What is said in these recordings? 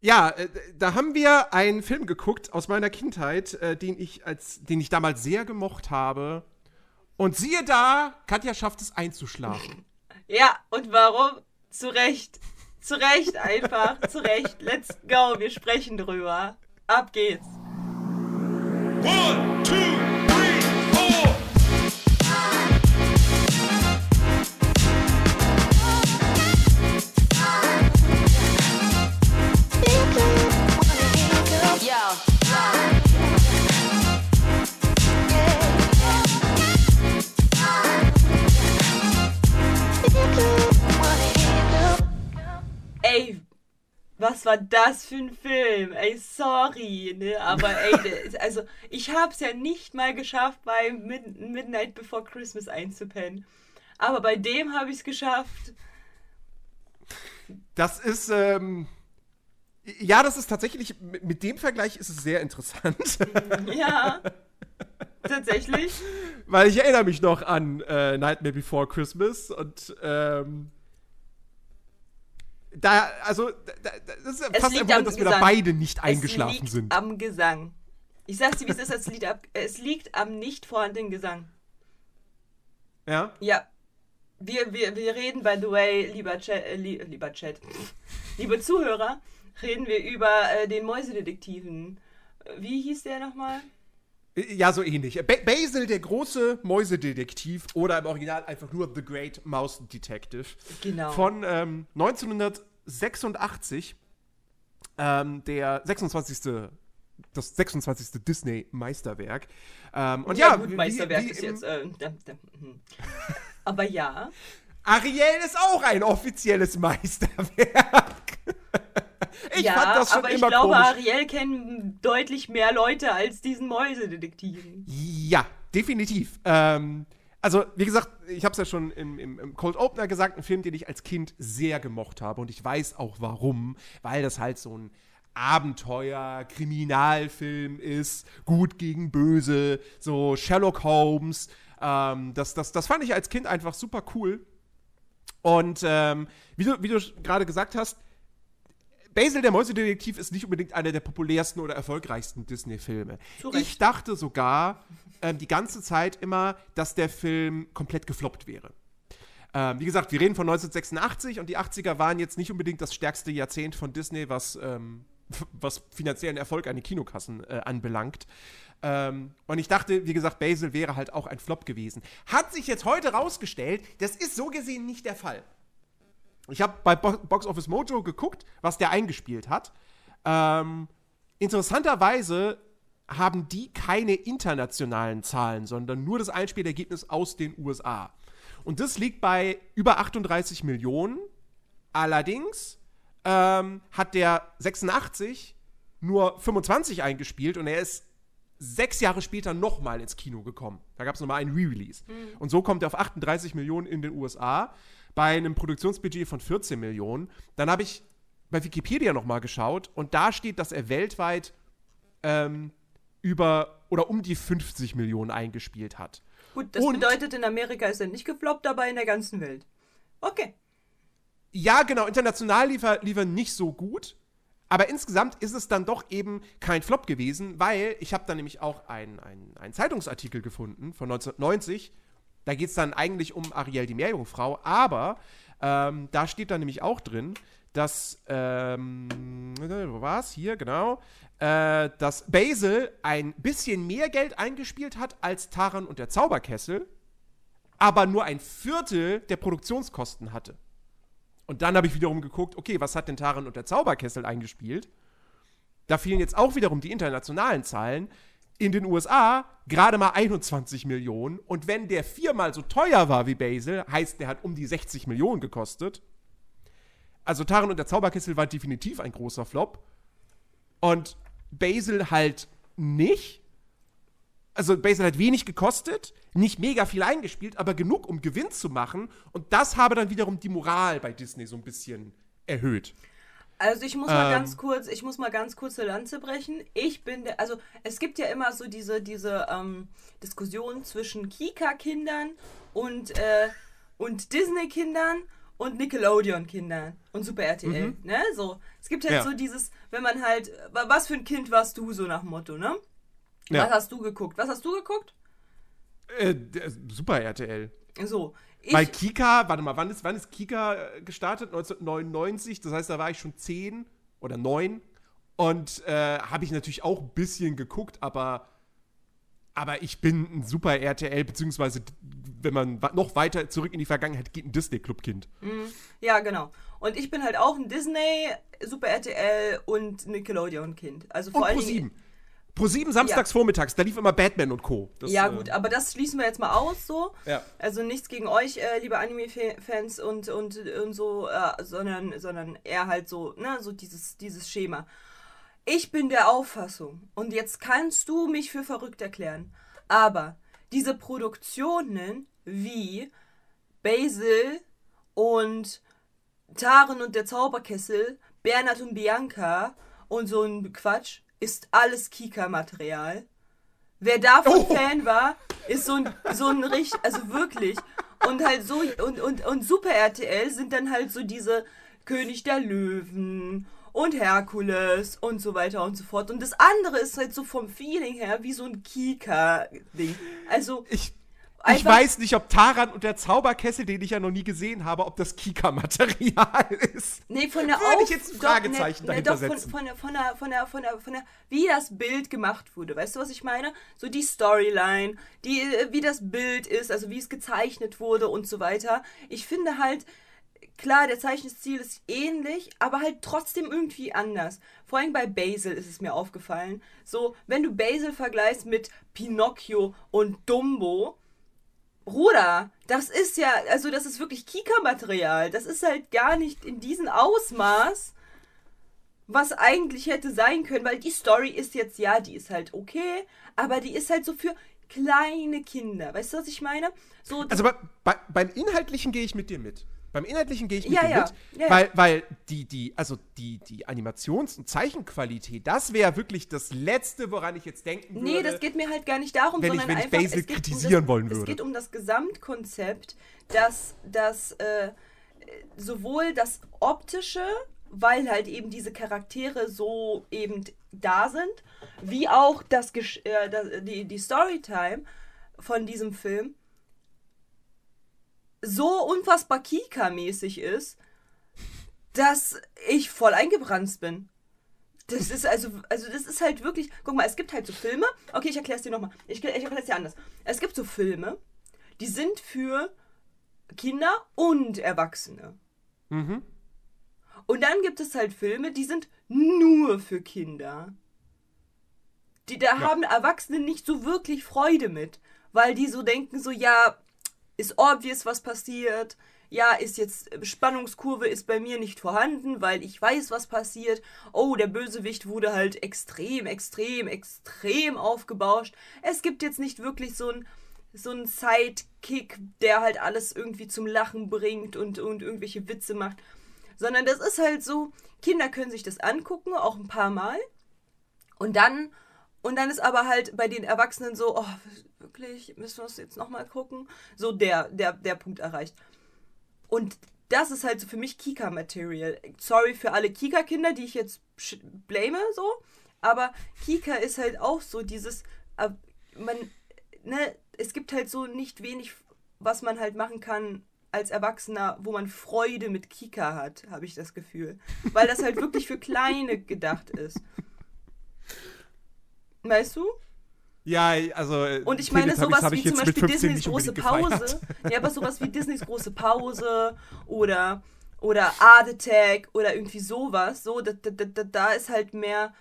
Ja, äh, da haben wir einen Film geguckt aus meiner Kindheit, äh, den ich als, den ich damals sehr gemocht habe. Und siehe da, Katja schafft es einzuschlafen. Ja, und warum? Zu Recht. Zu Recht einfach. Zu Recht. Let's go. Wir sprechen drüber. Ab geht's. One, two, was war das für ein Film? Ey, sorry, ne? Aber ey, also ich hab's ja nicht mal geschafft, bei Mid Midnight Before Christmas einzupennen. Aber bei dem habe ich es geschafft. Das ist, ähm, ja, das ist tatsächlich, mit dem Vergleich ist es sehr interessant. Ja. Tatsächlich. Weil ich erinnere mich noch an äh, Nightmare Before Christmas und ähm, da, also, da, das ist es fast ein Wunder, dass wir da beide nicht eingeschlafen es liegt sind. Am Gesang. Ich sag's dir, wie es ist, es liegt, ab, es liegt am nicht vorhandenen Gesang. Ja? Ja. Wir, wir, wir reden, by the way, lieber Chat, äh, lieber Chat, liebe Zuhörer, reden wir über äh, den Mäusedetektiven. Wie hieß der nochmal? Ja, so ähnlich. Ba Basil, der große Mäusedetektiv oder im Original einfach nur The Great Mouse Detective. Genau. Von ähm, 1986, ähm, der 26. Das 26. Disney-Meisterwerk. Ähm, und ja, ja gut, Meisterwerk wie, wie ist jetzt. Äh, hm. Aber ja. Ariel ist auch ein offizielles Meisterwerk. Ich ja, fand das schon aber ich glaube, komisch. Ariel kennen deutlich mehr Leute als diesen Mäusedetektiven. Ja, definitiv. Ähm, also, wie gesagt, ich habe es ja schon im, im, im, Cold Opener gesagt, ein Film, den ich als Kind sehr gemocht habe. Und ich weiß auch warum, weil das halt so ein Abenteuer, Kriminalfilm ist, gut gegen böse, so Sherlock Holmes. Ähm, das, das, das fand ich als Kind einfach super cool. Und ähm, wie du, wie du gerade gesagt hast, Basil der Mäusedetektiv ist nicht unbedingt einer der populärsten oder erfolgreichsten Disney-Filme. Ich dachte sogar ähm, die ganze Zeit immer, dass der Film komplett gefloppt wäre. Ähm, wie gesagt, wir reden von 1986 und die 80er waren jetzt nicht unbedingt das stärkste Jahrzehnt von Disney, was, ähm, was finanziellen Erfolg an den Kinokassen äh, anbelangt. Ähm, und ich dachte, wie gesagt, Basil wäre halt auch ein Flop gewesen. Hat sich jetzt heute rausgestellt, das ist so gesehen nicht der Fall. Ich habe bei Bo Box Office Mojo geguckt, was der eingespielt hat. Ähm, interessanterweise haben die keine internationalen Zahlen, sondern nur das Einspielergebnis aus den USA. Und das liegt bei über 38 Millionen. Allerdings ähm, hat der 86 nur 25 eingespielt und er ist sechs Jahre später nochmal ins Kino gekommen. Da gab es nochmal einen Re-Release. Mhm. Und so kommt er auf 38 Millionen in den USA bei einem Produktionsbudget von 14 Millionen. Dann habe ich bei Wikipedia nochmal geschaut und da steht, dass er weltweit ähm, über oder um die 50 Millionen eingespielt hat. Gut, das und, bedeutet, in Amerika ist er nicht gefloppt, aber in der ganzen Welt. Okay. Ja, genau, international lief er, lief er nicht so gut. Aber insgesamt ist es dann doch eben kein Flop gewesen, weil ich habe da nämlich auch einen, einen Zeitungsartikel gefunden von 1990, da geht es dann eigentlich um Ariel die Meerjungfrau, aber ähm, da steht dann nämlich auch drin, dass, ähm, wo war es? Hier, genau, äh, dass Basil ein bisschen mehr Geld eingespielt hat als Taran und der Zauberkessel, aber nur ein Viertel der Produktionskosten hatte. Und dann habe ich wiederum geguckt, okay, was hat denn Taran und der Zauberkessel eingespielt? Da fielen jetzt auch wiederum die internationalen Zahlen in den USA gerade mal 21 Millionen. Und wenn der viermal so teuer war wie Basil, heißt, der hat um die 60 Millionen gekostet. Also Taran und der Zauberkessel war definitiv ein großer Flop. Und Basil halt nicht. Also Basil hat wenig gekostet, nicht mega viel eingespielt, aber genug, um Gewinn zu machen. Und das habe dann wiederum die Moral bei Disney so ein bisschen erhöht. Also ich muss mal ähm, ganz kurz, ich muss mal ganz kurz eine Lanze brechen. Ich bin der, also es gibt ja immer so diese, diese ähm, Diskussion zwischen Kika-Kindern und, äh, und Disney-Kindern. und Nickelodeon-Kindern und Super RTL, Mhm. ne? So. Es gibt halt Ja. so dieses, wenn man halt, wa- was für ein Kind warst du so nach dem Motto, ne? Ja. Was hast du geguckt? Was hast du geguckt? Äh, der- Super RTL. So. Ich, Weil Kika, warte mal, wann ist, wann ist Kika äh, gestartet? 1999, das heißt, da war ich schon 10 oder 9. Und äh, habe ich natürlich auch ein bisschen geguckt, aber, aber ich bin ein Super RTL, beziehungsweise, wenn man noch weiter zurück in die Vergangenheit geht, ein Disney-Club-Kind. ja, genau. Und ich bin halt auch ein Disney, Super RTL und Nickelodeon-Kind. Also vor Und allen Dingen. 7. Pro 7 samstags vormittags, da lief immer Batman und Co. Das, ja, äh, gut, aber das schließen wir jetzt mal aus, so. Ja. Also nichts gegen euch, äh, liebe Anime-Fans und, und, und so, äh, sondern, sondern eher halt so, ne, so dieses, dieses Schema. Ich bin der Auffassung, und jetzt kannst du mich für verrückt erklären, aber diese Produktionen wie Basil und Taren und der Zauberkessel, Bernhard und Bianca und so ein Quatsch, ist alles Kika-Material. Wer davon Oh. Fan war, ist so ein, so ein richtig, also wirklich. Und halt so, und, und, und Super RTL sind dann halt so diese König der Löwen und Herkules und so weiter und so fort. Und das andere ist halt so vom Feeling her wie so ein Kika-Ding. Also, Ich, ich weiß nicht, ob Taran und der Zauberkessel, den ich ja noch nie gesehen habe, ob das Kika-Material ist. Nee, von der Würde ich jetzt ein doch, Fragezeichen ne, dahinter ne, doch, von, setzen. von, der, von, der, von, der, von, der, von der, wie das Bild gemacht wurde. Weißt du, was ich meine? So die Storyline, die, äh, wie das Bild ist, also wie es gezeichnet wurde und so weiter. Ich finde halt, klar, der Zeichenstil ist ähnlich, aber halt trotzdem irgendwie anders. Vor allem bei Basil ist es mir aufgefallen. So, wenn du Basil vergleichst mit Pinocchio und Dumbo, Bruder, das ist ja, also das ist wirklich Kika-Material. Das ist halt gar nicht in diesem Ausmaß, was eigentlich hätte sein können, weil die Story ist jetzt, ja, die ist halt okay, aber die ist halt so für kleine Kinder. Weißt du, was ich meine? So, Also bei, bei, beim Inhaltlichen gehe ich mit dir mit. Beim Inhaltlichen gehe ich mit Ja, ja. mit, Ja, weil, weil die, die, also die, die Animations- und Zeichenqualität, das wäre wirklich das Letzte, woran ich jetzt denken würde. Nee, das geht mir halt gar nicht darum, wenn ich- sondern wenn ich einfach, Basil es geht kritisieren um das, wollen Es würde. geht um das Gesamtkonzept, dass, dass äh, sowohl das Optische, weil halt eben diese Charaktere so eben da sind, wie auch das, äh, das die, die Storytime von diesem Film so unfassbar Kika-mäßig ist, dass ich voll eingebrannt bin. Das ist also, also das ist halt wirklich, guck mal, es gibt halt so Filme, okay, ich erkläre es dir nochmal, ich, ich erkläre es dir anders. Es gibt so Filme, die sind für Kinder und Erwachsene. Mhm. Und dann gibt es halt Filme, die sind nur für Kinder. Die, da haben Erwachsene nicht so wirklich Freude mit, weil die so denken, so, ja, ist obvious, was passiert. Ja, ist jetzt, Spannungskurve ist bei mir nicht vorhanden, weil ich weiß, was passiert. Oh, der Bösewicht wurde halt extrem, extrem, extrem aufgebauscht. Es gibt jetzt nicht wirklich so ein, so ein Sidekick, der halt alles irgendwie zum Lachen bringt und, und irgendwelche Witze macht. Sondern das ist halt so, Kinder können sich das angucken, auch ein paar Mal. Und dann, und dann ist aber halt bei den Erwachsenen so, oh, wirklich, müssen wir es jetzt nochmal gucken? So der, der, der Punkt erreicht. Und das ist halt so für mich Kika-Material. Sorry für alle Kika-Kinder, die ich jetzt blame, so. Aber Kika ist halt auch so dieses, äh, man, ne, es gibt halt so nicht wenig, was man halt machen kann als Erwachsener, wo man Freude mit Kika hat, habe ich das Gefühl. Weil das halt wirklich für Kleine gedacht ist. Weißt du? Ja, also. äh, Und ich meine, sowas wie zum Beispiel 15 Disneys große. Pause. Ja, aber sowas wie Disneys große Pause oder, oder Art Attack oder irgendwie sowas. So, da, da, da, da ist halt mehr.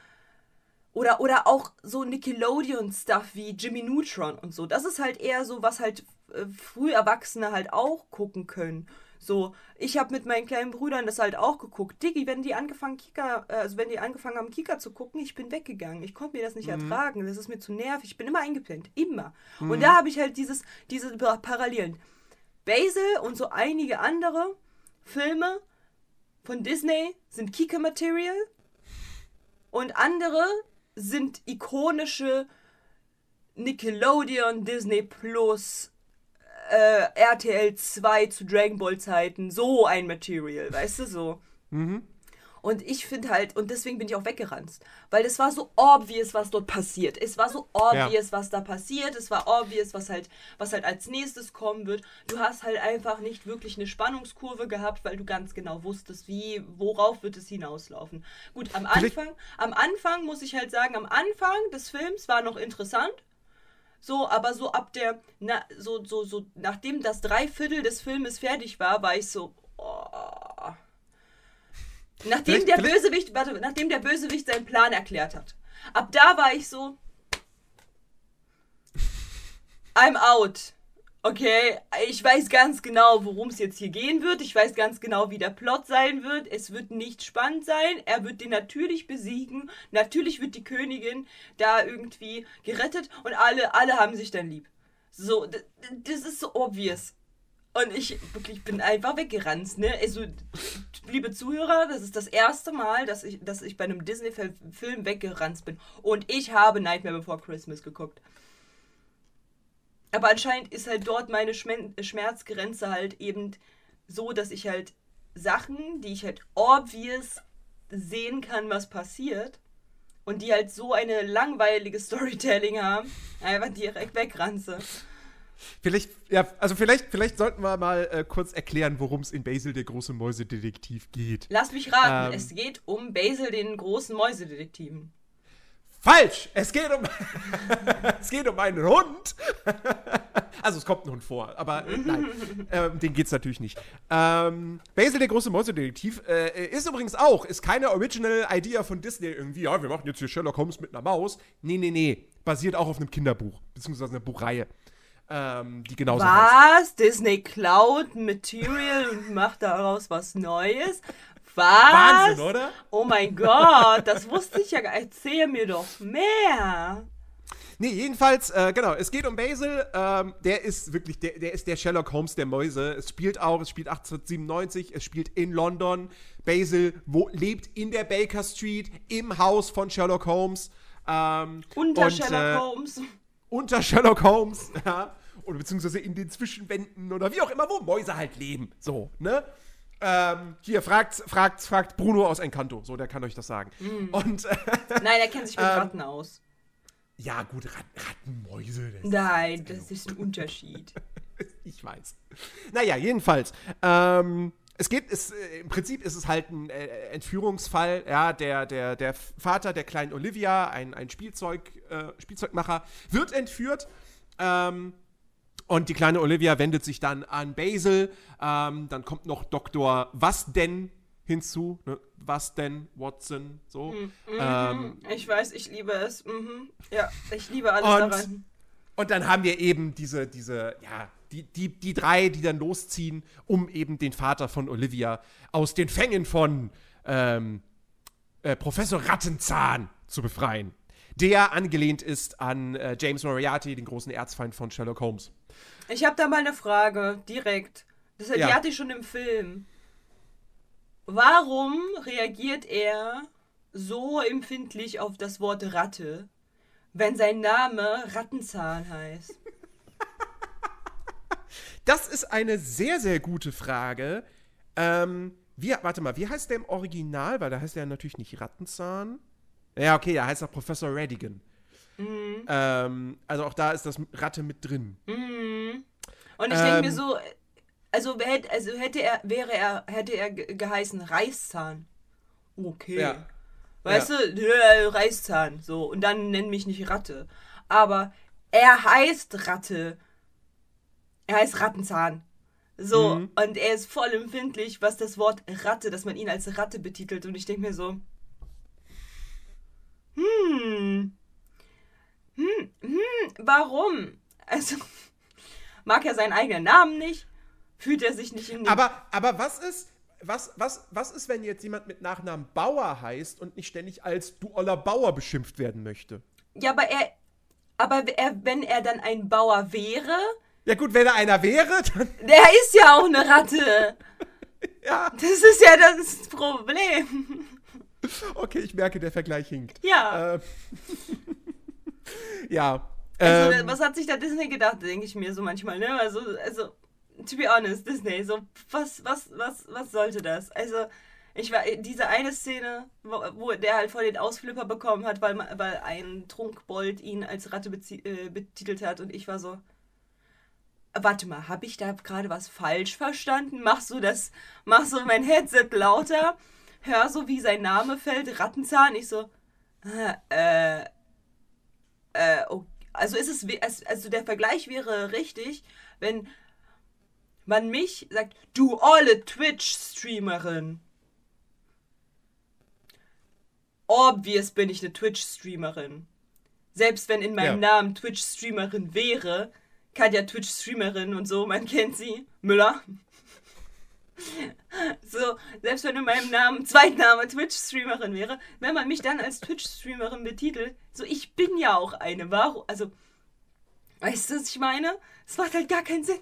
Oder, oder auch so Nickelodeon-Stuff wie Jimmy Neutron und so. Das ist halt eher so, was halt äh, früh Erwachsene halt auch gucken können. So, ich habe mit meinen kleinen Brüdern das halt auch geguckt. Diggi, wenn die angefangen Kika, äh, also wenn die angefangen haben Kika zu gucken, ich bin weggegangen. Ich konnte mir das nicht ertragen. Das ist mir zu nervig. Ich bin immer eingepennt, immer. Und da habe ich halt dieses diese Pa- Parallelen. Basil und so einige andere Filme von Disney sind Kika Material und andere sind ikonische Nickelodeon, Disney Plus äh, RTL 2 zu Dragon Ball Zeiten so ein Material, weißt du so. Mhm. Und ich finde halt, und deswegen bin ich auch weggerannt, weil es war so obvious, was dort passiert. Es war so obvious, was da passiert. Es war obvious, was halt, was halt als nächstes kommen wird. Du hast halt einfach nicht wirklich eine Spannungskurve gehabt, weil du ganz genau wusstest, wie, worauf wird es hinauslaufen. Gut, am Anfang, am Anfang muss ich halt sagen, am Anfang des Films war noch interessant. So, aber so ab der, na, so, so, so, nachdem das Dreiviertel des Filmes fertig war, war ich so, oh, Nachdem Vielleicht- der vielleicht- Bösewicht, warte, nachdem der Bösewicht seinen Plan erklärt hat. Ab da war ich so. I'm out. Okay, ich weiß ganz genau, worum es jetzt hier gehen wird. Ich weiß ganz genau, wie der Plot sein wird. Es wird nicht spannend sein. Er wird den natürlich besiegen. Natürlich wird die Königin da irgendwie gerettet und alle, alle haben sich dann lieb. So, das ist so obvious. Und ich wirklich bin einfach weggerannt, ne? Also, liebe Zuhörer, das ist das erste Mal, dass ich, dass ich bei einem Disney-Film weggerannt bin. Und ich habe Nightmare Before Christmas geguckt. Aber anscheinend ist halt dort meine Schmerzgrenze halt eben so, dass ich halt Sachen, die ich halt obvious sehen kann, was passiert, und die halt so eine langweilige Storytelling haben, einfach direkt wegranze. Vielleicht, ja, also vielleicht, vielleicht sollten wir mal äh, kurz erklären, worum es in Basil der große Mäusedetektiv geht. Lass mich raten, Ähm. es geht um Basil, den großen Mäusedetektiven. Falsch! Es geht um, es geht um einen Hund. also es kommt ein Hund vor, aber äh, nein, ähm, den geht's natürlich nicht. Ähm, Basil der große Mäusedetektiv äh, ist übrigens auch, ist keine Original Idea von Disney irgendwie. Ja, wir machen jetzt hier Sherlock Holmes mit einer Maus. Nee, nee, nee, basiert auch auf einem Kinderbuch beziehungsweise einer Buchreihe, ähm, die genauso heißt. Was? Disney klaut Material und macht daraus was Neues? Was? Wahnsinn, oder? Oh mein Gott, das wusste ich ja gar nicht. Erzähl mir doch mehr. Nee, jedenfalls, äh, genau, es geht um Basil. Ähm, der ist wirklich, der, der ist der Sherlock Holmes der Mäuse. Es spielt auch, es spielt 1897, es spielt in London. Basil wo, lebt in der Baker Street, im Haus von Sherlock Holmes. Ähm, Unter und, Sherlock äh, Holmes. Unter Sherlock Holmes, ja. Oder beziehungsweise in den Zwischenwänden oder wie auch immer, wo Mäuse halt leben. So, ne? Ähm, hier, fragt, fragt, fragt Bruno aus Encanto. So, der kann euch das sagen. Und, äh, Nein, er kennt sich mit ähm, Ratten aus. ja, gut, Rat, Rattenmäuse. Das Nein, das ist ein Unterschied. Ich weiß. Naja, jedenfalls. Ähm, es geht, es, äh, im Prinzip ist es halt ein äh, Entführungsfall. Ja, der, der, der Vater der kleinen Olivia, ein, ein Spielzeug, äh, Spielzeugmacher, wird entführt. Ähm, und die kleine Olivia wendet sich dann an Basil. Ähm, dann kommt noch Dr. Was denn hinzu. Ne? Was denn, Watson, so. Ähm, Ich weiß, ich liebe es. Mhm. Ja, ich liebe alles Und- daran. Und dann haben wir eben diese, diese, ja, die, die, die drei, die dann losziehen, um eben den Vater von Olivia aus den Fängen von ähm, äh, Professor Rattenzahn zu befreien. Der angelehnt ist an äh, James Moriarty, den großen Erzfeind von Sherlock Holmes. Ich habe da mal eine Frage, direkt. Das, Die Ja. hatte ich schon im Film. Warum reagiert er so empfindlich auf das Wort Ratte, wenn sein Name Rattenzahn heißt? Das ist eine sehr, sehr gute Frage. Ähm, wie, warte mal, wie heißt der im Original? Weil da heißt er natürlich nicht Rattenzahn. Ja, okay, da heißt er Professor Radigan. Ähm, also auch da ist das Ratte mit drin. Und ich denke mir Ähm. so, also, hätte- also hätte er, wäre er, hätte er ge- geheißen Reißzahn. Okay. Ja. Weißt du, äh, Reißzahn, so. Und dann nenn mich nicht Ratte. Aber er heißt Ratte. Er heißt Rattenzahn. So, Mhm. und er ist voll empfindlich, was das Wort Ratte, dass man ihn als Ratte betitelt. Und ich denke mir so, hm, hm, hm, warum? Also, mag er seinen eigenen Namen nicht? Fühlt er sich nicht in den Aber, aber was ist, was, was, was ist, wenn jetzt jemand mit Nachnamen Bauer heißt und nicht ständig als du oller Bauer beschimpft werden möchte? Ja, aber er, aber er, wenn er dann ein Bauer wäre, Ja gut, wenn er einer wäre, dann der ist ja auch eine Ratte. ja, Das ist ja das Problem. okay, ich merke, der Vergleich hinkt. Ja. Ähm, ja, Also, Ähm, was hat sich da Disney gedacht, denke ich mir so manchmal, ne? Also, also, to be honest, Disney, so, was, was, was, was sollte das? Also, ich war, diese eine Szene, wo, wo der halt voll den Ausflipper bekommen hat, weil, weil ein Trunkbold ihn als Ratte äh, betitelt hat und ich war so, warte mal, habe ich da gerade was falsch verstanden? Mach so das, mach so mein Headset lauter, hör so, wie sein Name fällt, Rattenzahn, ich so, äh, äh, okay. Also ist es, also der Vergleich wäre richtig, wenn man mich sagt, du olle Twitch-Streamerin. Obvious bin ich eine Twitch-Streamerin. Selbst wenn in meinem Ja. Namen Twitch-Streamerin wäre, Katja Twitch-Streamerin und so, man kennt sie, Müller. So, selbst wenn in meinem Namen Zweitname Twitch-Streamerin wäre, wenn man mich dann als Twitch-Streamerin betitelt, so ich bin ja auch eine, warum, also, weißt du, was ich meine? Es macht halt gar keinen Sinn.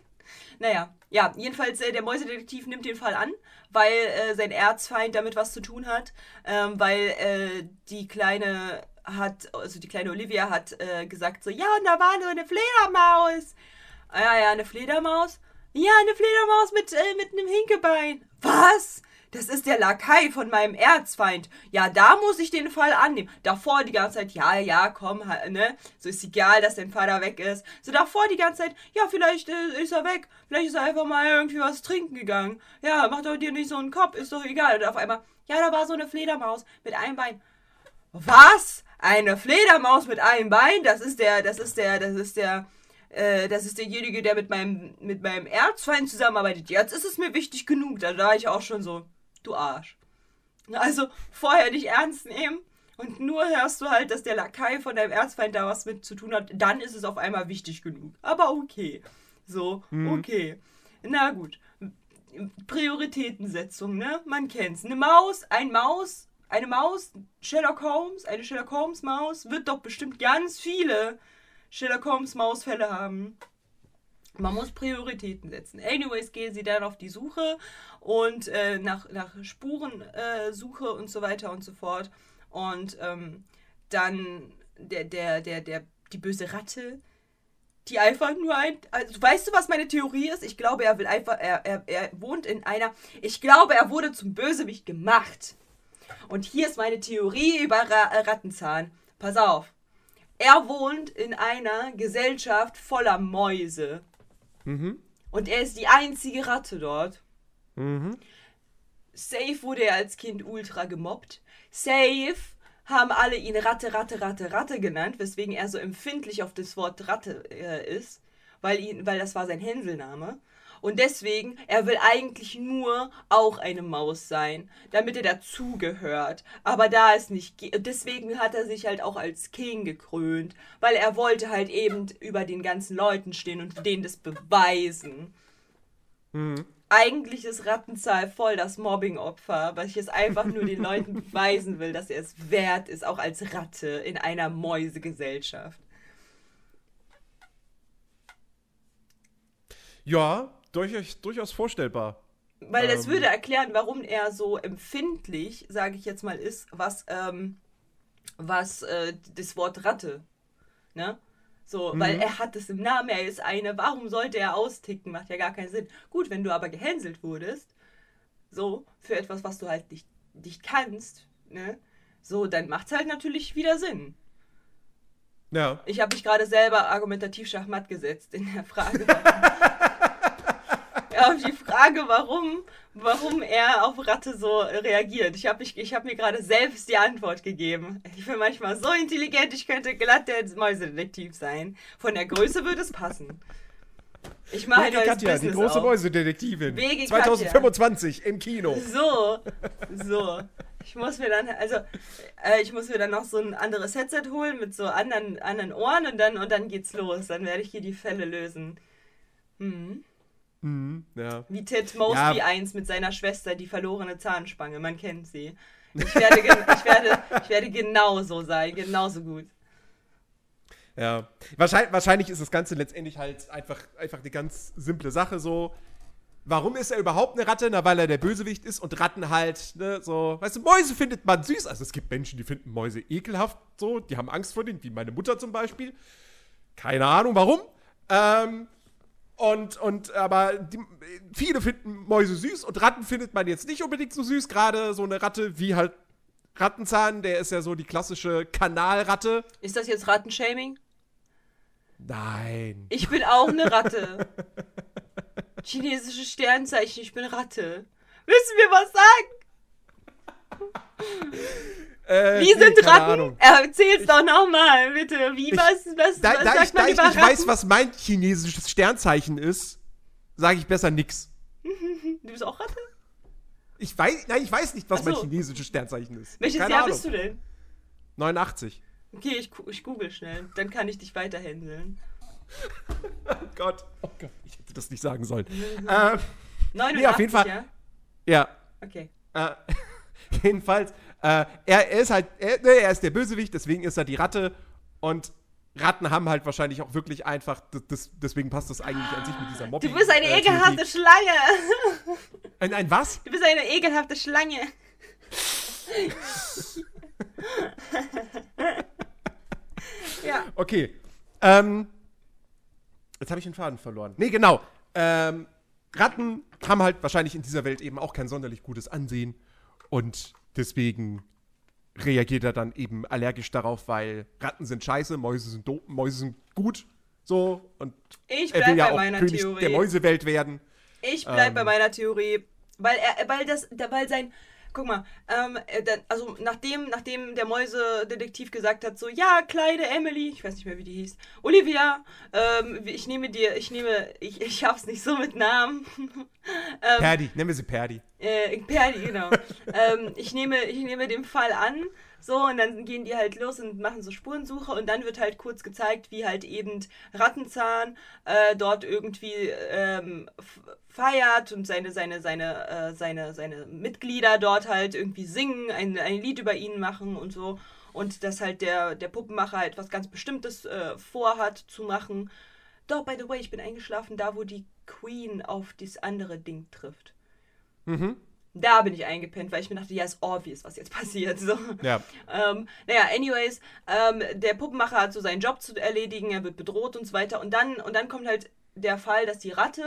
Naja, ja, jedenfalls, äh, der Mäusedetektiv nimmt den Fall an, weil äh, sein Erzfeind damit was zu tun hat, ähm, weil äh, die kleine hat, also die kleine Olivia hat äh, gesagt so, ja, und da war nur eine Fledermaus. Ah, Ja, ja, eine Fledermaus. Ja, eine Fledermaus mit, äh, mit einem Hinkebein. Was? Das ist der Lakai von meinem Erzfeind. Ja, da muss ich den Fall annehmen. Davor die ganze Zeit, ja, ja, komm, ne? So ist egal, dass dein Vater weg ist. So davor die ganze Zeit, ja, vielleicht äh, ist er weg. Vielleicht ist er einfach mal irgendwie was trinken gegangen. Ja, mach doch dir nicht so einen Kopf, ist doch egal. Und auf einmal, ja, da war so eine Fledermaus mit einem Bein. Was? Eine Fledermaus mit einem Bein? Das ist der, das ist der, das ist der, äh, das ist derjenige, der mit meinem, mit meinem Erzfeind zusammenarbeitet. Jetzt ist es mir wichtig genug. Da war ich auch schon so, du Arsch. Also vorher dich ernst nehmen und nur hörst du halt, dass der Lakai von deinem Erzfeind da was mit zu tun hat, dann ist es auf einmal wichtig genug. Aber okay. So, okay. Na gut. Prioritätensetzung, ne? Man kennt's. Eine Maus, ein Maus, eine Maus, Sherlock Holmes, eine Sherlock Holmes Maus wird doch bestimmt ganz viele Sherlock Holmes Mausfälle haben. Man muss Prioritäten setzen. Anyways gehen sie dann auf die Suche und äh, nach, nach Spurensuche äh, und so weiter und so fort. Und ähm, dann der, der, der, der, die böse Ratte, die einfach nur ein. Also, weißt du, was meine Theorie ist? Ich glaube, er will einfach. Er, er, er wohnt in einer. Ich glaube, er wurde zum Bösewicht gemacht. Und hier ist meine Theorie über Ra Rattenzahn. Pass auf. Er wohnt in einer Gesellschaft voller Mäuse. Und er ist die einzige Ratte dort. Safe wurde er als Kind ultra gemobbt. Safe haben alle ihn Ratte, Ratte, Ratte, Ratte genannt, weswegen er so empfindlich auf das Wort Ratte äh, ist, weil, ihn, weil das war sein Hänselname. Und deswegen, er will eigentlich nur auch eine Maus sein, damit er dazugehört. Aber da es nicht geht, deswegen hat er sich halt auch als King gekrönt, weil er wollte halt eben über den ganzen Leuten stehen und denen das beweisen. Eigentlich ist Rattenzahl voll das Mobbing-Opfer, weil ich es einfach nur den Leuten beweisen will, dass er es wert ist, auch als Ratte in einer Mäusegesellschaft. Ja, durchaus, durchaus vorstellbar. Weil das Ähm. würde erklären, warum er so empfindlich, sage ich jetzt mal, ist, was, ähm, was äh, das Wort Ratte. Ne? So, Mhm. weil er hat es im Namen, er ist eine, warum sollte er austicken? Macht ja gar keinen Sinn. Gut, wenn du aber gehänselt wurdest, so, für etwas, was du halt nicht, nicht kannst, ne? So, dann macht es halt natürlich wieder Sinn. Ja. Ich habe mich gerade selber argumentativ schachmatt gesetzt in der Frage. auf die Frage, warum, warum er auf Ratte so reagiert. Ich habe hab mir gerade selbst die Antwort gegeben. Ich bin manchmal so intelligent, ich könnte glatt der Mäusedetektiv sein. Von der Größe würde es passen. Ich mache Wege Katja, die Business große auf. Mäusedetektivin. Wege 2025 im Kino. So, so. Ich muss mir dann, also, äh, ich muss mir dann noch so ein anderes Headset holen mit so anderen, anderen Ohren und dann, und dann geht's los. Dann werde ich hier die Fälle lösen. Hm. Mhm, ja. Wie Ted Mosby Ja. 1 mit seiner Schwester, die verlorene Zahnspange. Man kennt sie. Ich werde, gen- ich werde, ich werde genauso sein, genauso gut. Ja. Wahrscheinlich, wahrscheinlich ist das Ganze letztendlich halt einfach, einfach eine ganz simple Sache so. Warum ist er überhaupt eine Ratte? Na, weil er der Bösewicht ist und Ratten halt, ne, so, weißt du, Mäuse findet man süß. Also es gibt Menschen, die finden Mäuse ekelhaft, so, die haben Angst vor denen, wie meine Mutter zum Beispiel. Keine Ahnung warum. Ähm, und, und, aber die, viele finden Mäuse süß und Ratten findet man jetzt nicht unbedingt so süß. Gerade so eine Ratte wie halt Rattenzahn, der ist ja so die klassische Kanalratte. Ist das jetzt Rattenshaming? Nein. Ich bin auch eine Ratte. Chinesische Sternzeichen, ich bin Ratte. Müssen wir was sagen? Äh, Wie nee, sind Ratten? Erzähl's doch nochmal, bitte. Wie, Ich- was, was, Da, was da, sagt ich, man da ich über nicht Ratten? weiß, was mein chinesisches Sternzeichen ist, sage ich besser nix. Du bist auch Ratte? Ich weiß, nein, ich weiß nicht, was Ach mein so. chinesisches Sternzeichen ist. Welches Keine Jahr Ahnung. bist du denn? 89. Okay, ich, ich google schnell. Dann kann ich dich weiterhändeln. Oh Gott. Oh Gott. Ich hätte das nicht sagen sollen. ähm, 89, auf jeden Fall. ja? ja. Okay. Äh, jedenfalls, äh, er, er ist halt, er, ne, er ist der Bösewicht, deswegen ist er die Ratte. Und Ratten haben halt wahrscheinlich auch wirklich einfach, das, deswegen passt das eigentlich an sich mit dieser Mobbing. Du bist eine äh, ekelhafte. Schlange. Ein, ein was? Du bist eine ekelhafte Schlange. ja. Okay. Ähm, jetzt habe ich den Faden verloren. Nee, genau. Ähm, Ratten haben halt wahrscheinlich in dieser Welt eben auch kein sonderlich gutes Ansehen. Und deswegen reagiert er dann eben allergisch darauf, weil Ratten sind scheiße, Mäuse sind doof, Mäuse sind gut. So. Und Ich er bleib will ja bei auch meiner König Theorie. der Mäusewelt werden. Ich bleib Ähm. bei meiner Theorie, weil er, weil das, weil sein, guck mal, ähm, äh, also nachdem, nachdem der Mäusedetektiv gesagt hat, so, ja, kleine Emily, ich weiß nicht mehr, wie die hieß, Olivia, ähm, ich nehme dir, ich nehme, ich, ich hab's nicht so mit Namen, ähm, Perdi, nennen wir sie Perdi. äh, Perdi, genau. ähm, ich, nehme, ich nehme den Fall an, so, und dann gehen die halt los und machen so Spurensuche und dann wird halt kurz gezeigt, wie halt eben Rattenzahn äh, dort irgendwie ähm, feiert und seine, seine, seine, äh, seine, seine Mitglieder dort halt irgendwie singen, ein, ein Lied über ihn machen und so. Und dass halt der, der Puppenmacher halt was ganz Bestimmtes äh, vorhat zu machen. Doch, by the way, ich bin eingeschlafen da, wo die Queen auf dieses andere Ding trifft. Mhm. Da bin ich eingepennt, weil ich mir dachte, ja, ist obvious, was jetzt passiert. So. Ja. Ähm, naja, anyways, ähm, der Puppenmacher hat so seinen Job zu erledigen, er wird bedroht und so weiter. Und dann, und dann kommt halt der Fall, dass die Ratte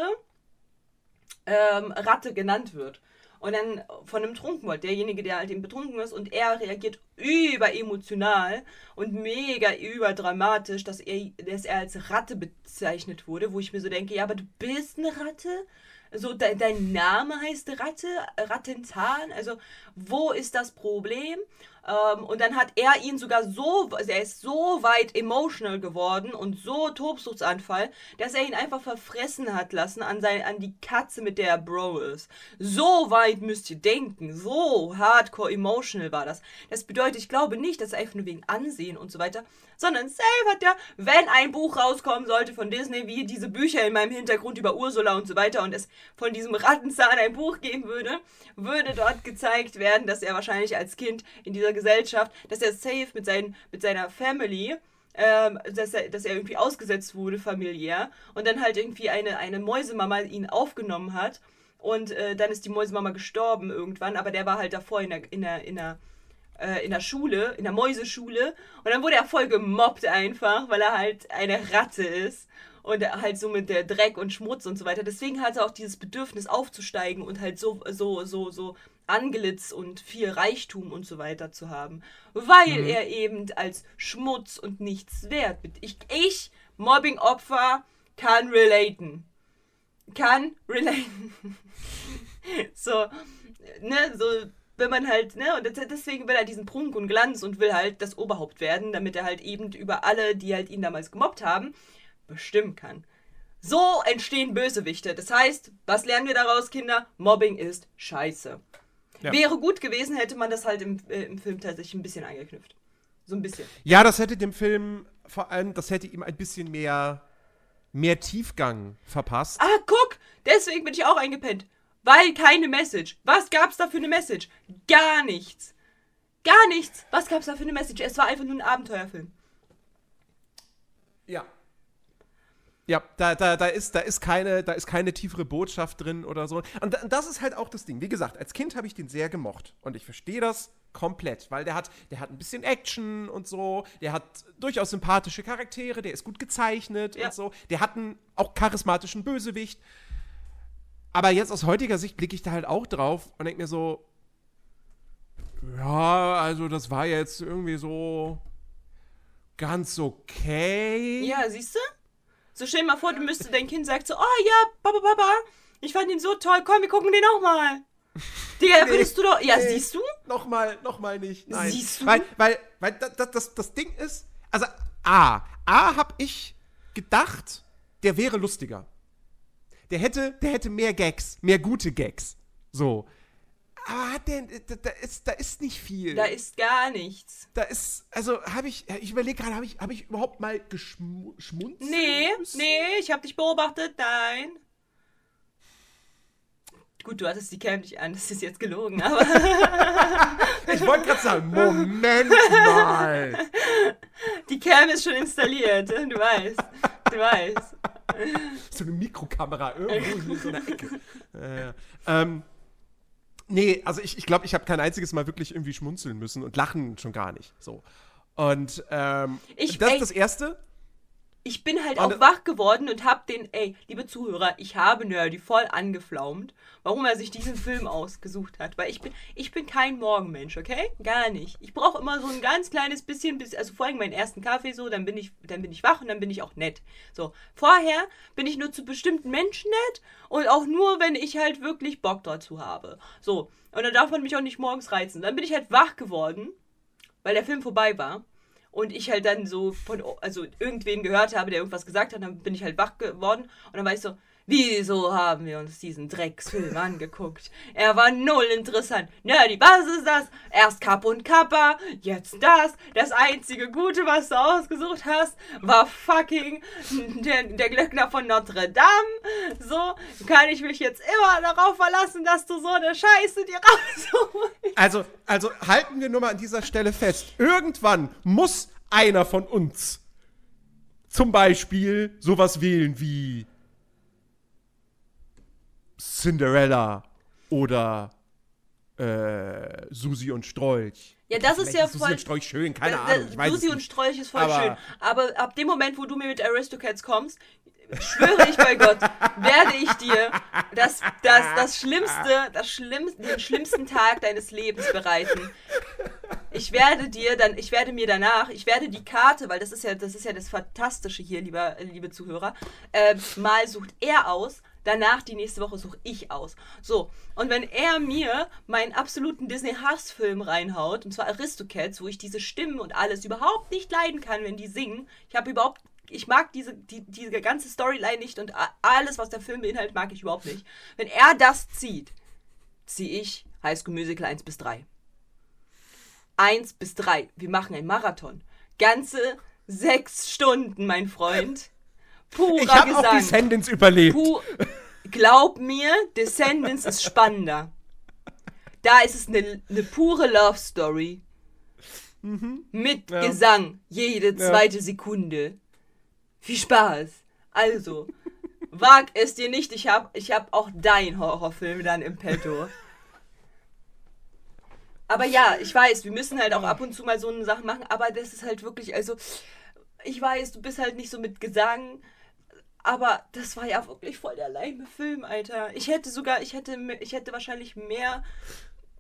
ähm, Ratte genannt wird. Und dann von einem Trunkenbold, derjenige, der halt eben betrunken ist, und er reagiert überemotional und mega überdramatisch, dass er, dass er als Ratte bezeichnet wurde, wo ich mir so denke, ja, aber du bist eine Ratte? So, de dein Name heißt Ratte, Rattenzahn, also wo ist das Problem? Ähm, und dann hat er ihn sogar so, also er ist so weit emotional geworden und so Tobsuchtsanfall, dass er ihn einfach verfressen hat lassen an, sein, an die Katze, mit der er Bro ist. So weit müsst ihr denken, so hardcore emotional war das. Das bedeutet, ich glaube nicht, dass er einfach nur wegen Ansehen und so weiter, sondern safe hat er, wenn ein Buch rauskommen sollte von Disney, wie diese Bücher in meinem Hintergrund über Ursula und so weiter und es von diesem Rattenzahn ein Buch geben würde, würde dort gezeigt werden, dass er wahrscheinlich als Kind in dieser Gesellschaft, dass er safe mit, seinen, mit seiner Family ähm, dass, er, dass er irgendwie ausgesetzt wurde familiär und dann halt irgendwie eine, eine Mäusemama ihn aufgenommen hat und äh, dann ist die Mäusemama gestorben irgendwann, aber der war halt davor in der, in der, in der äh, in der Schule, in der Mäuseschule. Und dann wurde er voll gemobbt einfach, weil er halt eine Ratte ist. Und halt so mit der Dreck und Schmutz und so weiter. Deswegen hat er auch dieses Bedürfnis aufzusteigen und halt so, so, so, so Angelitz und viel Reichtum und so weiter zu haben. Weil er eben als Schmutz und nichts wert wird. Ich, ich Mobbing-Opfer, kann relaten. Kann relaten. so, ne, so wenn man halt, ne, und deswegen will er diesen Prunk und Glanz und will halt das Oberhaupt werden, damit er halt eben über alle, die halt ihn damals gemobbt haben, bestimmen kann. So entstehen Bösewichte. Das heißt, was lernen wir daraus, Kinder? Mobbing ist scheiße. Ja. Wäre gut gewesen, hätte man das halt im, äh, im Film tatsächlich ein bisschen angeknüpft. So ein bisschen. Ja, das hätte dem Film vor allem, das hätte ihm ein bisschen mehr, mehr Tiefgang verpasst. Ah, guck! Deswegen bin ich auch eingepennt. Weil keine Message. Was gab's da für eine Message? Gar nichts. Gar nichts. Was gab's da für eine Message? Es war einfach nur ein Abenteuerfilm. Ja. Ja, da, da, da, ist, da, ist keine, da ist keine tiefere Botschaft drin oder so. Und das ist halt auch das Ding. Wie gesagt, als Kind habe ich den sehr gemocht. Und ich verstehe das komplett, weil der hat, der hat ein bisschen Action und so. Der hat durchaus sympathische Charaktere, der ist gut gezeichnet ja. und so. Der hat einen auch charismatischen Bösewicht. Aber jetzt aus heutiger Sicht blicke ich da halt auch drauf und denke mir so, ja, also das war jetzt irgendwie so ganz okay. Ja, siehst du? So stell dir mal vor, du müsstest dein Kind sagen so, oh ja, Papa, Papa, ich fand ihn so toll, komm, wir gucken den auch mal. Digga, nee, würdest du doch. Ja, nee, siehst du? Nochmal, nochmal nicht. Nein. Siehst du? Weil, weil, weil das, das, das Ding ist, also A, A hab ich gedacht, der wäre lustiger. Der hätte, der hätte mehr Gags, mehr gute Gags. So. Aber hat der, da, ist, da ist nicht viel. Da ist gar nichts. Da ist, also habe ich, ich überlege gerade, habe ich, hab ich überhaupt mal geschmunzelt? Nee, nee, ich habe dich beobachtet, nein. Gut, du hattest die Cam nicht an, das ist jetzt gelogen, aber. ich wollte gerade sagen, Moment mal. Die Cam ist schon installiert, du weißt. Du weißt. So eine Mikrokamera irgendwo in so einer Ecke. Äh, ähm, nee, also ich glaube, ich, glaub, ich habe kein einziges Mal wirklich irgendwie schmunzeln müssen und lachen schon gar nicht. So. Und ähm, ich, das ey, ist das Erste ich bin halt auch wach geworden und hab den, ey, liebe Zuhörer, ich habe Nerdy voll angeflaumt, warum er sich diesen Film ausgesucht hat. Weil ich bin, ich bin kein Morgenmensch, okay? Gar nicht. Ich brauche immer so ein ganz kleines bisschen, bis, also vor allem meinen ersten Kaffee so, dann bin ich, dann bin ich wach und dann bin ich auch nett. So, vorher bin ich nur zu bestimmten Menschen nett und auch nur, wenn ich halt wirklich Bock dazu habe. So, und dann darf man mich auch nicht morgens reizen. Dann bin ich halt wach geworden, weil der Film vorbei war und ich halt dann so von, also irgendwen gehört habe, der irgendwas gesagt hat, dann bin ich halt wach geworden. Und dann war ich so, wieso haben wir uns diesen Drecksfilm angeguckt? Er war null interessant. Nerdy, was ist das? Erst Kapp und Kappa, jetzt das. Das einzige Gute, was du ausgesucht hast, war fucking der, der Glöckner von Notre Dame. So, kann ich mich jetzt immer darauf verlassen, dass du so eine Scheiße dir rausholst. Also, also halten wir nur mal an dieser Stelle fest. Irgendwann muss einer von uns zum Beispiel sowas wählen wie Cinderella oder äh, Susi und Strolch. Ja, das ist ja Susi voll. Susi und Strolch schön, keine da, da, Ahnung. Ich weiß Susi und Strolch ist voll aber, schön. Aber ab dem Moment, wo du mir mit Aristocats kommst, schwöre ich bei Gott, werde ich dir das, das, das Schlimmste, das Schlimmste, den schlimmsten Tag deines Lebens bereiten. Ich werde dir dann, ich werde mir danach, ich werde die Karte, weil das ist ja, das ist ja das Fantastische hier, lieber, liebe Zuhörer, äh, mal sucht er aus Danach die nächste Woche suche ich aus. So, und wenn er mir meinen absoluten Disney-Hassfilm reinhaut, und zwar Aristocats, wo ich diese Stimmen und alles überhaupt nicht leiden kann, wenn die singen, ich habe überhaupt, ich mag diese, die, diese ganze Storyline nicht und alles, was der Film beinhaltet, mag ich überhaupt nicht. Wenn er das zieht, ziehe ich High School Musical 1 bis 3. 1 bis 3. Wir machen einen Marathon. Ganze sechs Stunden, mein Freund purer ich habe auch Descendants überlebt. Pu Glaub mir, Descendants ist spannender. Da ist es eine ne pure Love Story. Mhm. Mit ja. Gesang. Jede zweite ja. Sekunde. Viel Spaß. Also, wag es dir nicht. Ich hab, ich hab auch dein Horrorfilm dann im Petto. Aber ja, ich weiß, wir müssen halt auch ab und zu mal so eine Sache machen, aber das ist halt wirklich, also, ich weiß, du bist halt nicht so mit Gesang aber das war ja wirklich voll der leime Film, Alter. Ich hätte sogar, ich hätte, ich hätte wahrscheinlich mehr,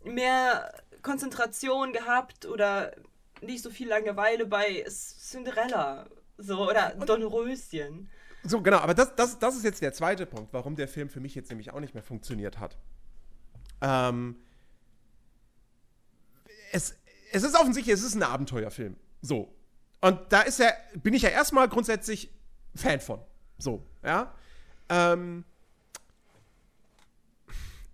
mehr Konzentration gehabt oder nicht so viel Langeweile bei Cinderella. So, oder Don Röschen. So, genau, aber das, das, das ist jetzt der zweite Punkt, warum der Film für mich jetzt nämlich auch nicht mehr funktioniert hat. Ähm, es, es ist offensichtlich, es ist ein Abenteuerfilm. So. Und da ist ja, bin ich ja erstmal grundsätzlich Fan von. So, ja. Ähm,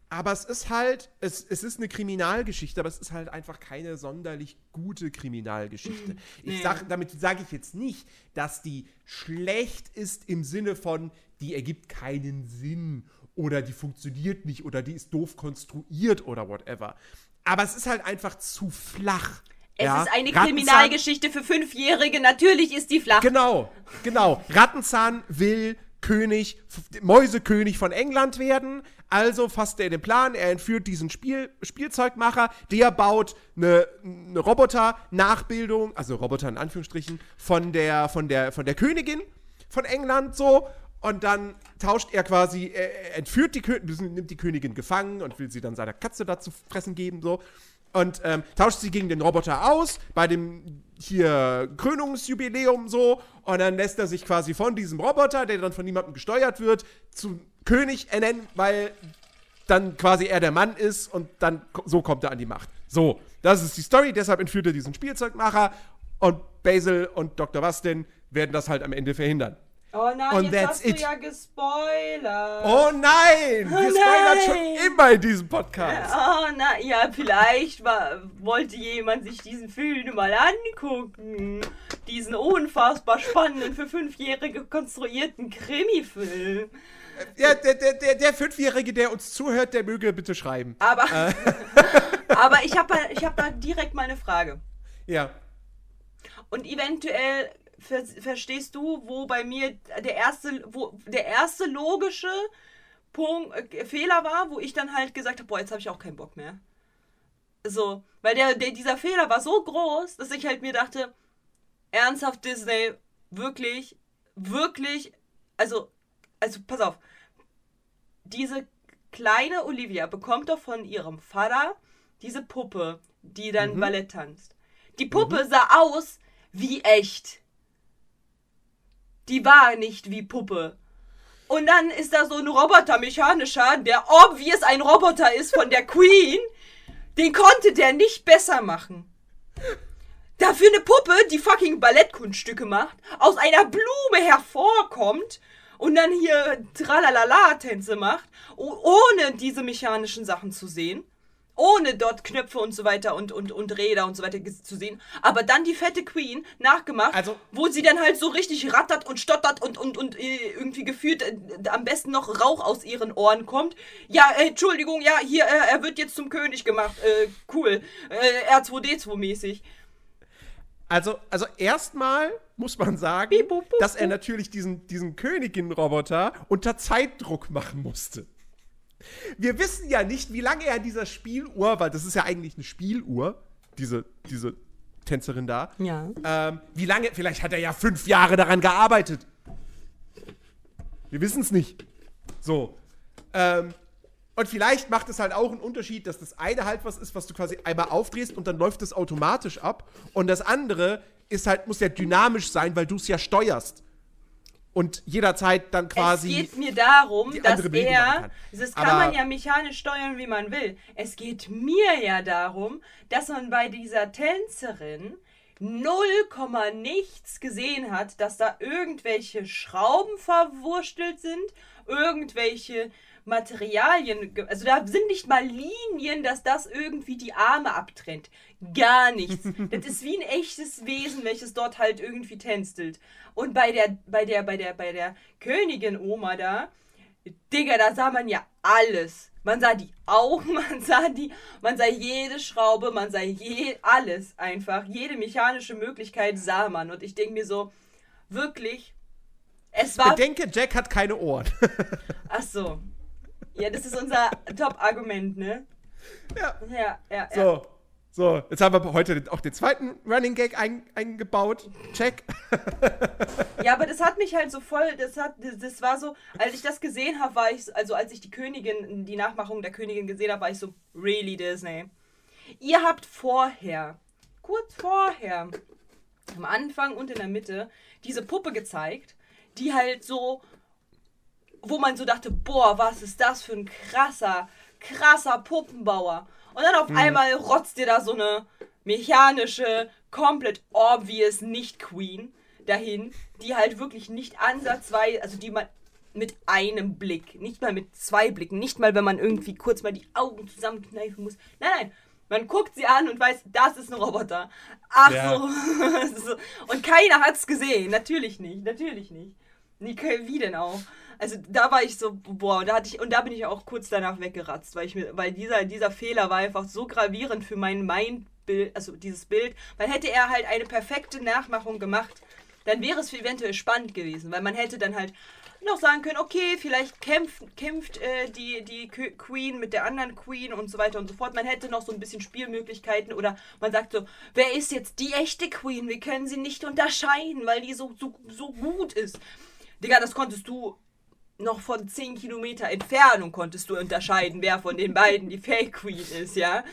aber es ist halt, es, es ist eine Kriminalgeschichte, aber es ist halt einfach keine sonderlich gute Kriminalgeschichte. Mhm. Ich sag, damit sage ich jetzt nicht, dass die schlecht ist im Sinne von, die ergibt keinen Sinn oder die funktioniert nicht oder die ist doof konstruiert oder whatever. Aber es ist halt einfach zu flach. Es ja, ist eine Kriminalgeschichte für Fünfjährige. Natürlich ist die flach. Genau, genau. Rattenzahn will König, Mäusekönig von England werden. Also fasst er den Plan, er entführt diesen Spiel, Spielzeugmacher, der baut eine, eine Roboter-Nachbildung, also Roboter in Anführungsstrichen, von der, von, der, von der Königin von England so. Und dann tauscht er quasi, er entführt die Königin, nimmt die Königin gefangen und will sie dann seiner Katze dazu fressen geben, so. Und ähm, tauscht sie gegen den Roboter aus, bei dem hier Krönungsjubiläum so. Und dann lässt er sich quasi von diesem Roboter, der dann von niemandem gesteuert wird, zum König ernennen, weil dann quasi er der Mann ist und dann so kommt er an die Macht. So, das ist die Story, deshalb entführt er diesen Spielzeugmacher und Basil und Dr. Wastin werden das halt am Ende verhindern. Oh nein, Und jetzt that's hast du it. ja gespoilert. Oh nein! Wir Oh spoilern nein. schon immer in diesem Podcast. Oh, na, ja, vielleicht war, wollte jemand sich diesen Film mal angucken. Diesen unfassbar spannenden, für Fünfjährige konstruierten Krimi-Film. Ja, der, der, der, der Fünfjährige, der uns zuhört, der möge bitte schreiben. Aber, Äh. aber ich habe ich hab da direkt mal eine Frage. Ja. Und eventuell ver verstehst du, wo bei mir der erste, wo der erste logische Punkt, äh, Fehler war, wo ich dann halt gesagt habe, boah, jetzt habe ich auch keinen Bock mehr. So, weil der, der, dieser Fehler war so groß, dass ich halt mir dachte, ernsthaft Disney, wirklich, wirklich, also, also pass auf, diese kleine Olivia bekommt doch von ihrem Vater diese Puppe, die dann Ballett tanzt. Die Puppe sah aus wie echt. Die war nicht wie Puppe. Und dann ist da so ein Roboter-Mechanischer, der obvious ein Roboter ist von der Queen. Den konnte der nicht besser machen. Dafür eine Puppe, die fucking Ballettkunststücke macht, aus einer Blume hervorkommt und dann hier Tralalala-Tänze macht, ohne diese mechanischen Sachen zu sehen. Ohne dort Knöpfe und so weiter und, und, und Räder und so weiter zu sehen. Aber dann die fette Queen nachgemacht, Also- wo sie dann halt so richtig rattert und stottert und, und, und äh, irgendwie gefühlt äh, am besten noch Rauch aus ihren Ohren kommt. Ja, äh, Entschuldigung, ja, hier, äh, er wird jetzt zum König gemacht. Äh, cool. Äh, R2D2-mäßig. Also, also erstmal muss man sagen, Piep, bup, bup, dass er natürlich diesen, diesen Königin-Roboter unter Zeitdruck machen musste. Wir wissen ja nicht, wie lange er an dieser Spieluhr, weil das ist ja eigentlich eine Spieluhr, diese, diese Tänzerin da. Ja. Ähm, wie lange, vielleicht hat er ja fünf Jahre daran gearbeitet. Wir wissen es nicht. So. Ähm, und vielleicht macht es halt auch einen Unterschied, dass das eine halt was ist, was du quasi einmal aufdrehst und dann läuft es automatisch ab. Und das andere ist halt, muss ja dynamisch sein, weil du es ja steuerst. Und jederzeit dann quasi. es geht mir darum, dass er, das kann Aber- man ja mechanisch steuern, wie man will. Es geht mir ja darum, dass man bei dieser Tänzerin 0, nichts gesehen hat, dass da irgendwelche Schrauben verwurstelt sind, irgendwelche Materialien, also da sind nicht mal Linien, dass das irgendwie die Arme abtrennt. Gar nichts. das ist wie ein echtes Wesen, welches dort halt irgendwie tänzelt. Und bei der, bei der, bei der, bei der Königin Oma da, Digga, da sah man ja alles. Man sah die Augen, man sah die, man sah jede Schraube, man sah je, alles einfach. Jede mechanische Möglichkeit sah man. Und ich denke mir so, wirklich, es war. Bedenke, Jack hat keine Ohren. Ach so. Ja, das ist unser Top-Argument, ne? ja. Ja, ja, ja. So. So, jetzt haben wir heute auch den zweiten Running Gag ein, eingebaut. Check. Ja, aber das hat mich halt so voll, das hat, das, war so, als ich das gesehen habe, war ich, also als ich die Königin, die Nachmachung der Königin gesehen habe, war ich so, really Disney. Ihr habt vorher, kurz vorher, am Anfang und in der Mitte, diese Puppe gezeigt, die halt so, wo man so dachte, boah, was ist das für ein krasser, krasser Puppenbauer. Und dann auf einmal rotzt dir da so eine mechanische, komplett obvious Nicht-Queen dahin, die halt wirklich nicht ansatzweise, also die man mit einem Blick, nicht mal mit zwei Blicken, nicht mal, wenn man irgendwie kurz mal die Augen zusammenkneifen muss. Nein, nein. Man guckt sie an und weiß, das ist ein Roboter. Ach Ja. so. Und keiner hat's gesehen. Natürlich nicht. Natürlich nicht. Ke- wie denn auch? Also da war ich so, boah, da hatte ich, und da bin ich auch kurz danach weggeratzt, weil ich mir, weil dieser, dieser Fehler war einfach so gravierend für mein Mindbild, also dieses Bild, weil hätte er halt eine perfekte Nachmachung gemacht, dann wäre es eventuell spannend gewesen, weil man hätte dann halt noch sagen können, okay, vielleicht kämpft, kämpft äh, die, die Queen mit der anderen Queen und so weiter und so fort. Man hätte noch so ein bisschen Spielmöglichkeiten oder man sagt so, wer ist jetzt die echte Queen? Wir können sie nicht unterscheiden, weil die so, so, so gut ist. Digga, das konntest du noch von 10 Kilometer Entfernung konntest du unterscheiden, wer von den beiden die Fake Queen ist, ja.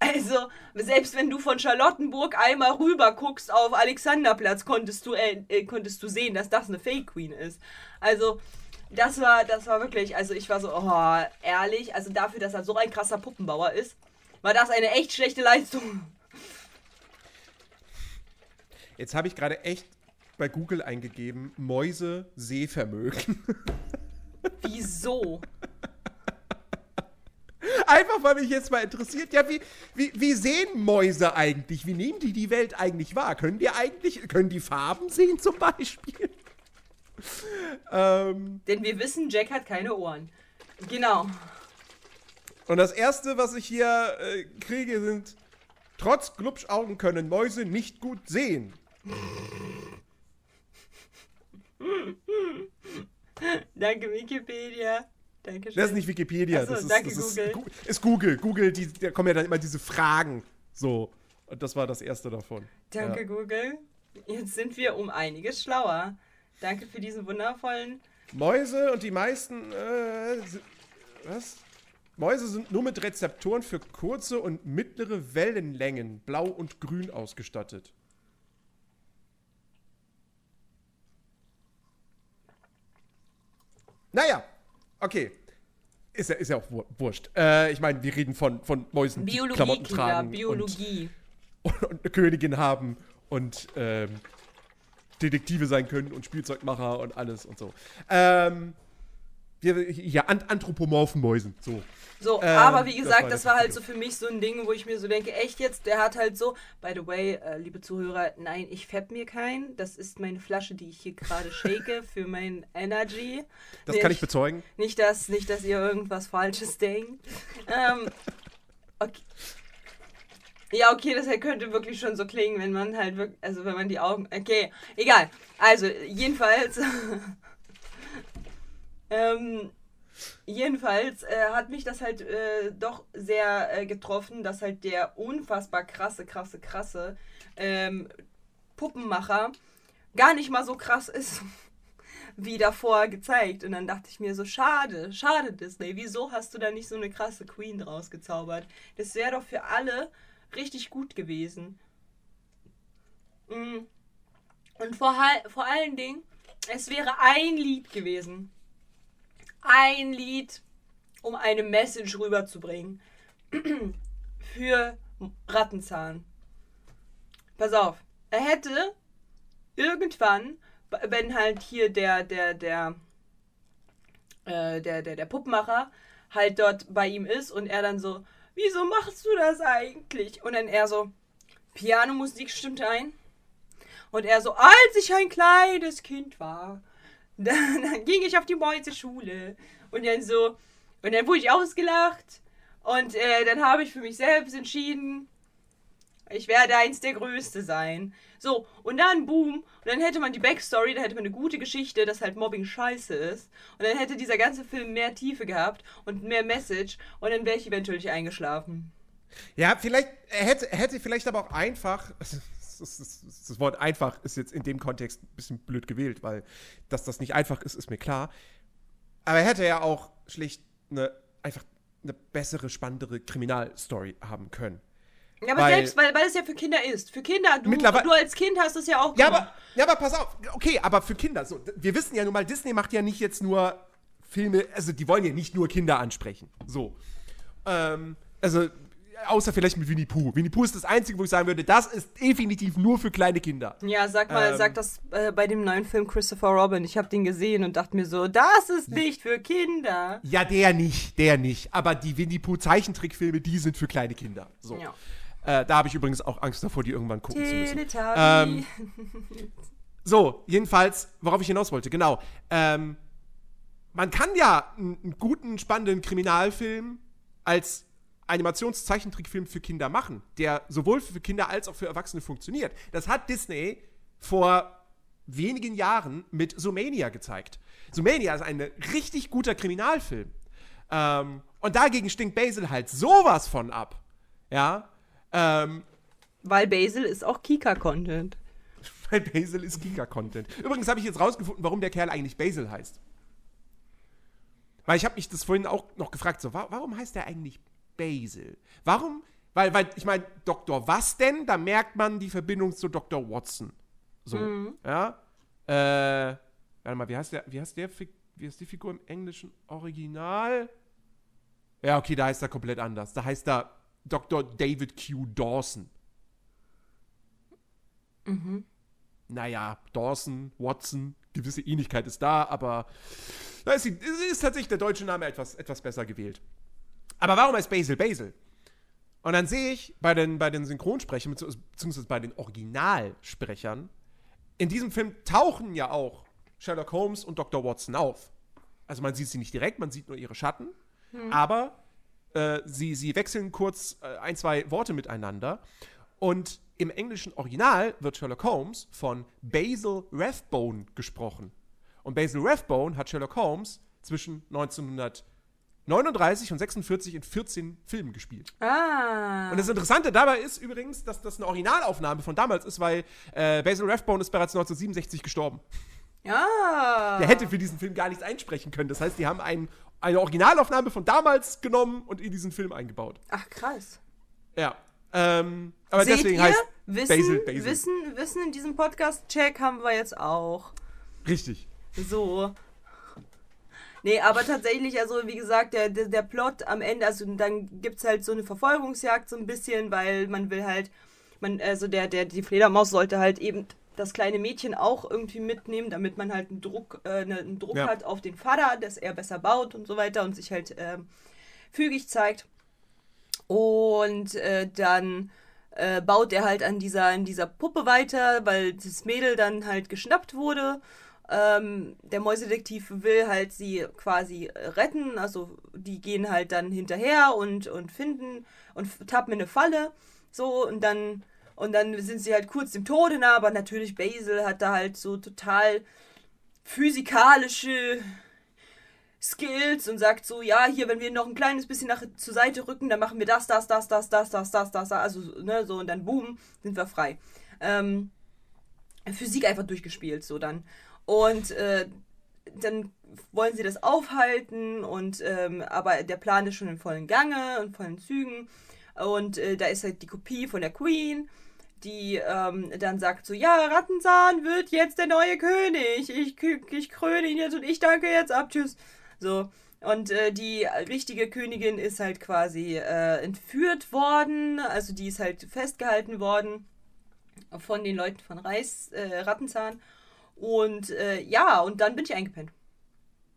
Also, selbst wenn du von Charlottenburg einmal rüber guckst auf Alexanderplatz, konntest du, äh, äh, konntest du sehen, dass das eine Fake Queen ist. Also, das war, das war wirklich, also ich war so, oh, ehrlich, also dafür, dass er so ein krasser Puppenbauer ist, war das eine echt schlechte Leistung. Jetzt habe ich gerade echt bei Google eingegeben, Mäuse Sehvermögen. Wieso? Einfach, weil mich jetzt mal interessiert, ja, wie, wie, wie sehen Mäuse eigentlich? Wie nehmen die die Welt eigentlich wahr? Können die eigentlich, können die Farben sehen zum Beispiel? ähm, Denn wir wissen, Jack hat keine Ohren. Genau. Und das erste, was ich hier äh, kriege, sind trotz Glubschaugen können Mäuse nicht gut sehen. Danke, Wikipedia. Dankeschön. Das ist nicht Wikipedia. Achso, das ist, danke, das Google. Ist, ist Google. Google, die, da kommen ja dann immer diese Fragen. So. Und das war das erste davon. Danke, ja. Google. Jetzt sind wir um einiges schlauer. Danke für diesen wundervollen. Mäuse und die meisten. Äh, was? Mäuse sind nur mit Rezeptoren für kurze und mittlere Wellenlängen, blau und grün ausgestattet. Naja, okay. Ist ja, ist ja auch wurscht. Äh, ich meine, wir reden von, von Mäusen, Biologie, die Klamotten Kinder, tragen. Biologie. Und, und, eine Königin haben und ähm, Detektive sein können und Spielzeugmacher und alles und so. Ähm, ja, anthropomorphen Mäusen, so. So, ähm, aber wie gesagt, das war, das war halt so für mich so ein Ding, wo ich mir so denke, echt jetzt, der hat halt so, by the way, äh, liebe Zuhörer, nein, ich fepp mir keinen. Das ist meine Flasche, die ich hier gerade shake für mein Energy. Das nicht, kann ich bezeugen. Nicht dass, nicht, dass ihr irgendwas Falsches denkt. ähm, okay. Ja, okay, das könnte wirklich schon so klingen, wenn man halt wirklich, also wenn man die Augen, okay, egal. Also, jedenfalls, ähm, Jedenfalls äh, hat mich das halt äh, doch sehr äh, getroffen, dass halt der unfassbar krasse, krasse, krasse ähm, Puppenmacher gar nicht mal so krass ist wie davor gezeigt. Und dann dachte ich mir so, schade, schade Disney, wieso hast du da nicht so eine krasse Queen draus gezaubert? Das wäre doch für alle richtig gut gewesen. Mm. Und vor, vor allen Dingen, es wäre ein Lied gewesen ein Lied, um eine Message rüberzubringen. Für Rattenzahn. Pass auf. Er hätte irgendwann, wenn halt hier der, der, der, äh, der, der, der Puppenmacher halt dort bei ihm ist und er dann so, wieso machst du das eigentlich? Und dann er so, Pianomusik stimmt ein. Und er so, als ich ein kleines Kind war, dann, dann ging ich auf die Mäuseschule. Und dann so, und dann wurde ich ausgelacht. Und äh, dann habe ich für mich selbst entschieden, ich werde eins der Größte sein. So, und dann boom, und dann hätte man die Backstory, dann hätte man eine gute Geschichte, dass halt Mobbing scheiße ist. Und dann hätte dieser ganze Film mehr Tiefe gehabt und mehr Message und dann wäre ich eventuell nicht eingeschlafen. Ja, vielleicht, hätte, hätte vielleicht aber auch einfach, das, das, das, Wort einfach ist jetzt in dem Kontext ein bisschen blöd gewählt, weil dass das nicht einfach ist, ist mir klar. Aber er hätte ja auch schlicht eine, einfach eine bessere, spannendere Kriminalstory haben können. Ja, aber weil, selbst, weil, weil es ja für Kinder ist. Für Kinder, du, du als Kind hast es ja auch ja aber, ja, aber pass auf. Okay, aber für Kinder. So, wir wissen ja nun mal, Disney macht ja nicht jetzt nur Filme, also die wollen ja nicht nur Kinder ansprechen. So. Ähm, also Außer vielleicht mit Winnie Pooh. Winnie Pooh ist das Einzige, wo ich sagen würde, das ist definitiv nur für kleine Kinder. Ja, sag mal, ähm, sag das äh, bei dem neuen Film Christopher Robin. Ich habe den gesehen und dachte mir so, das ist nicht für Kinder. Ja, der nicht, der nicht. Aber die Winnie Pooh Zeichentrickfilme, die sind für kleine Kinder. So. Ja. Äh, da habe ich übrigens auch Angst davor, die irgendwann gucken zu müssen. Ähm, so, jedenfalls, worauf ich hinaus wollte, genau. Ähm, man kann ja einen guten, spannenden Kriminalfilm als Animationszeichentrickfilm für Kinder machen, der sowohl für Kinder als auch für Erwachsene funktioniert. Das hat Disney vor wenigen Jahren mit Sumania gezeigt. Sumania ist ein richtig guter Kriminalfilm. Ähm, und dagegen stinkt Basil halt sowas von ab. Ja. Ähm, Weil Basil ist auch Kika-Content. weil Basil ist Kika-Content. Übrigens habe ich jetzt rausgefunden, warum der Kerl eigentlich Basil heißt. Weil ich habe mich das vorhin auch noch gefragt, so, wa warum heißt der eigentlich Basil? Warum? Weil, weil ich meine, Dr. Was denn? Da merkt man die Verbindung zu Dr. Watson. So, ja. Äh, warte mal, wie heißt der, wie heißt der, wie heißt die Figur im englischen Original? Ja, okay, da heißt er komplett anders. Da heißt er Dr. David Q. Dawson. Naja, Dawson, Watson, gewisse Ähnlichkeit ist da, aber da ist, die, ist tatsächlich der deutsche Name etwas, etwas besser gewählt. Aber warum heißt Basil Basil? Und dann sehe ich bei den, bei den Synchronsprechern, bezieh- beziehungsweise bei den Originalsprechern, in diesem Film tauchen ja auch Sherlock Holmes und Dr. Watson auf. Also man sieht sie nicht direkt, man sieht nur ihre Schatten, aber äh, sie, sie wechseln kurz äh, ein, zwei Worte miteinander. Und im englischen Original wird Sherlock Holmes von Basil Rathbone gesprochen. Und Basil Rathbone hat Sherlock Holmes zwischen 1939 und 46 in 14 Filmen gespielt. Ah. Und das Interessante dabei ist übrigens, dass das eine Originalaufnahme von damals ist, weil äh, Basil Rathbone ist bereits 1967 gestorben. ja. Der hätte für diesen Film gar nichts einsprechen können. Das heißt, die haben ein, eine Originalaufnahme von damals genommen und in diesen Film eingebaut. Ach, krass. Ja. Ähm, aber Seht deswegen ihr? heißt Wissen, Basil Basil. Wissen, Wissen in diesem Podcast-Check haben wir jetzt auch. Richtig. So. Nee, aber tatsächlich, also wie gesagt, der, der, der Plot am Ende, also dann gibt es halt so eine Verfolgungsjagd so ein bisschen, weil man will halt, man, also der, der, die Fledermaus sollte halt eben das kleine Mädchen auch irgendwie mitnehmen, damit man halt einen Druck, äh, eine- einen Druck Ja. hat auf den Vater, dass er besser baut und so weiter und sich halt ähm, fügig zeigt. Und äh, dann äh, baut er halt an dieser, an dieser Puppe weiter, weil das Mädel dann halt geschnappt wurde. Ähm, der Mäusedetektiv will halt sie quasi retten, also die gehen halt dann hinterher und, und finden und tappen in eine Falle. So, und dann, und dann sind sie halt kurz dem Tode nah, aber natürlich Basil hat da halt so total physikalische Skills und sagt so, ja, hier, wenn wir noch ein kleines bisschen nach zur Seite rücken, dann machen wir das, das, das, das, das, das, das, das, also, ne, so, und dann boom, sind wir frei. Ähm, Physik einfach durchgespielt, so dann. Und äh, dann wollen sie das aufhalten und ähm, aber der Plan ist schon in vollen Gange und vollen Zügen. Und äh, da ist halt die Kopie von der Queen, die ähm, dann sagt so, ja, Rattenzahn wird jetzt der neue König, ich, ich kröne ihn jetzt und ich danke jetzt ab, tschüss. So, und äh, die richtige Königin ist halt quasi äh, entführt worden, also die ist halt festgehalten worden von den Leuten von Reis, äh, Rattenzahn. Und äh, ja, und dann bin ich eingepennt.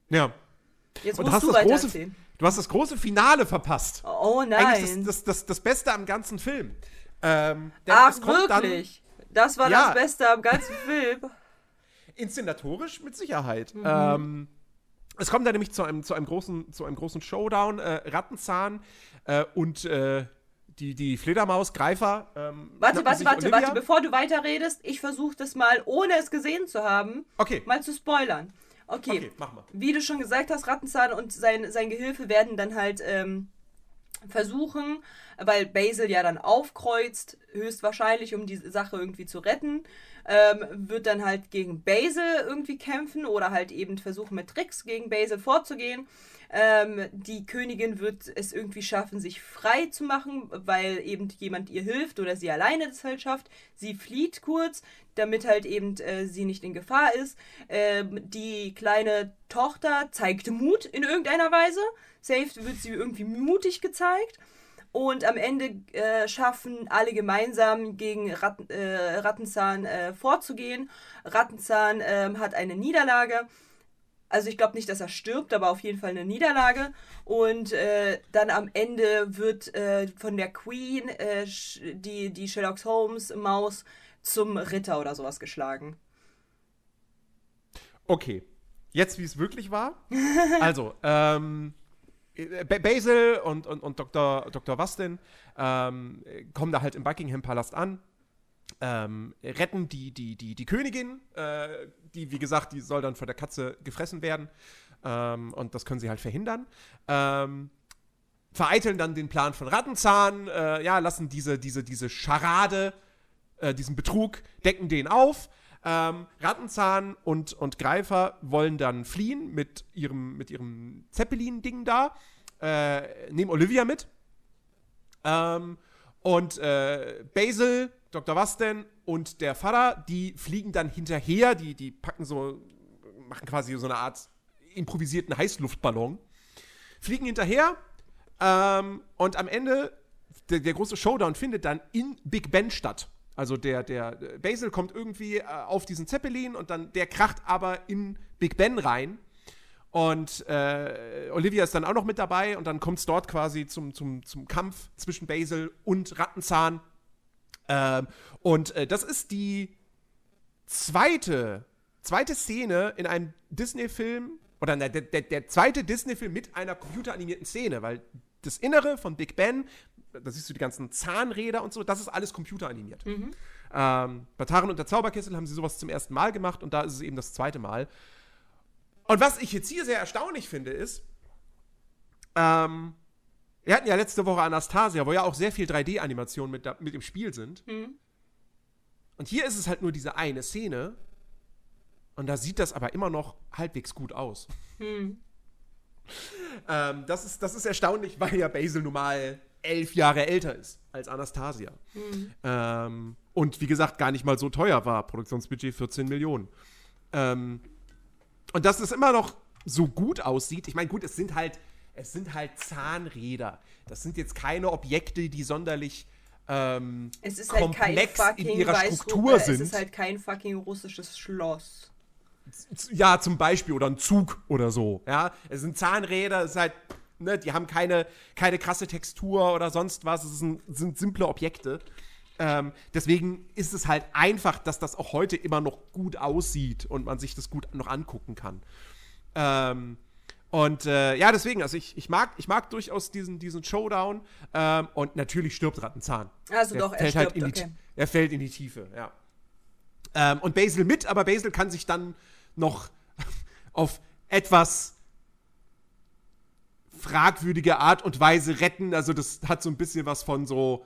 Ja. Jetzt Und musst du das weiter große, erzählen. du hast das große Finale verpasst. Oh Eigentlich nein. das, das, das, das Beste am ganzen Film. Ähm, Ach, wirklich? Das war Ja. das Beste am ganzen Film. Dann inszenatorisch mit Sicherheit. Mhm. Ähm, es kommt dann nämlich zu einem, zu einem, großen, zu einem großen Showdown. Äh, Rattenzahn äh, und äh, die, die Fledermaus-Greifer. Ähm, Warte, warte, warte, Olivia. warte, bevor du weiterredest, ich versuche das mal, ohne es gesehen zu haben, Okay, mal zu spoilern. Okay. okay, mach mal. Wie du schon gesagt hast, Rattenzahn und sein, sein Gehilfe werden dann halt ähm, versuchen, weil Basil ja dann aufkreuzt, höchstwahrscheinlich, um die Sache irgendwie zu retten, ähm, wird dann halt gegen Basil irgendwie kämpfen oder halt eben versuchen mit Tricks gegen Basil vorzugehen. Ähm, die Königin wird es irgendwie schaffen, sich frei zu machen, weil eben jemand ihr hilft oder sie alleine das halt schafft. Sie flieht kurz, damit halt eben äh, sie nicht in Gefahr ist. Ähm, die kleine Tochter zeigt Mut in irgendeiner Weise. Safe wird sie irgendwie mutig gezeigt. Und am Ende äh, schaffen alle gemeinsam gegen Ratten, äh, Rattenzahn äh, vorzugehen. Rattenzahn ähm, hat eine Niederlage. Also ich glaube nicht, dass er stirbt, aber auf jeden Fall eine Niederlage. Und äh, dann am Ende wird äh, von der Queen äh, die, die Sherlock Holmes Maus zum Ritter oder sowas geschlagen. Okay. Jetzt, wie es wirklich war. also, ähm, Basil und, und, und Dr. Dr. Wastin ähm, kommen da halt im Buckingham Palast an. ähm, retten die, die, die, die Königin, äh, die, wie gesagt, die soll dann von der Katze gefressen werden. Ähm, und das können sie halt verhindern. Ähm, vereiteln dann den Plan von Rattenzahn, äh, ja, lassen diese, diese, diese Scharade, äh, diesen Betrug, decken den auf. Ähm, Rattenzahn und, und Greifer wollen dann fliehen mit ihrem, mit ihrem Zeppelin-Ding da, äh, nehmen Olivia mit. Ähm, und äh, Basil, Dr. Wasten und der Vater, die fliegen dann hinterher, die, die packen so, machen quasi so eine Art improvisierten Heißluftballon, fliegen hinterher ähm, und am Ende, der, der, große Showdown findet dann in Big Ben statt. Also der, der Basil kommt irgendwie äh, auf diesen Zeppelin und dann der kracht aber in Big Ben rein. Und äh, Olivia ist dann auch noch mit dabei und dann kommt es dort quasi zum, zum, zum Kampf zwischen Basil und Rattenzahn. Ähm, und äh, das ist die zweite, zweite Szene in einem Disney-Film, oder der, der, der zweite Disney-Film mit einer computeranimierten Szene, weil das Innere von Big Ben, da siehst du die ganzen Zahnräder und so, das ist alles computeranimiert. Mhm. Ähm, bei Taran und der Zauberkessel haben sie sowas zum ersten Mal gemacht und da ist es eben das zweite Mal. Und was ich jetzt hier sehr erstaunlich finde, ist, ähm, wir hatten ja letzte Woche Anastasia, wo ja auch sehr viel 3D-Animationen mit, mit im Spiel sind. Mhm. Und hier ist es halt nur diese eine Szene. Und da sieht das aber immer noch halbwegs gut aus. Mhm. ähm, das, ist, das ist erstaunlich, weil ja Basil nun mal elf Jahre älter ist als Anastasia. Mhm. Ähm, und wie gesagt, gar nicht mal so teuer war. Produktionsbudget 14 Millionen. Ähm, und dass es immer noch so gut aussieht. Ich meine, gut, es sind halt, es sind halt Zahnräder. Das sind jetzt keine Objekte, die sonderlich ähm, es ist halt komplex halt in ihrer Struktur sind. Es ist halt kein fucking russisches Schloss. Ja, zum Beispiel, oder ein Zug oder so. Ja, es sind Zahnräder, es ist halt, ne, die haben keine, keine krasse Textur oder sonst was. Es sind, sind simple Objekte. Ähm, deswegen ist es halt einfach, dass das auch heute immer noch gut aussieht und man sich das gut noch angucken kann. Ähm, und äh, ja, deswegen, also ich, ich, mag, ich mag durchaus diesen, diesen Showdown. Ähm, und natürlich stirbt Rattenzahn. Also Der doch, er fällt halt stirbt, halt in die, okay. Er fällt in die Tiefe, ja. Ähm, und Basil mit, aber Basil kann sich dann noch auf etwas fragwürdige Art und Weise retten. Also das hat so ein bisschen was von so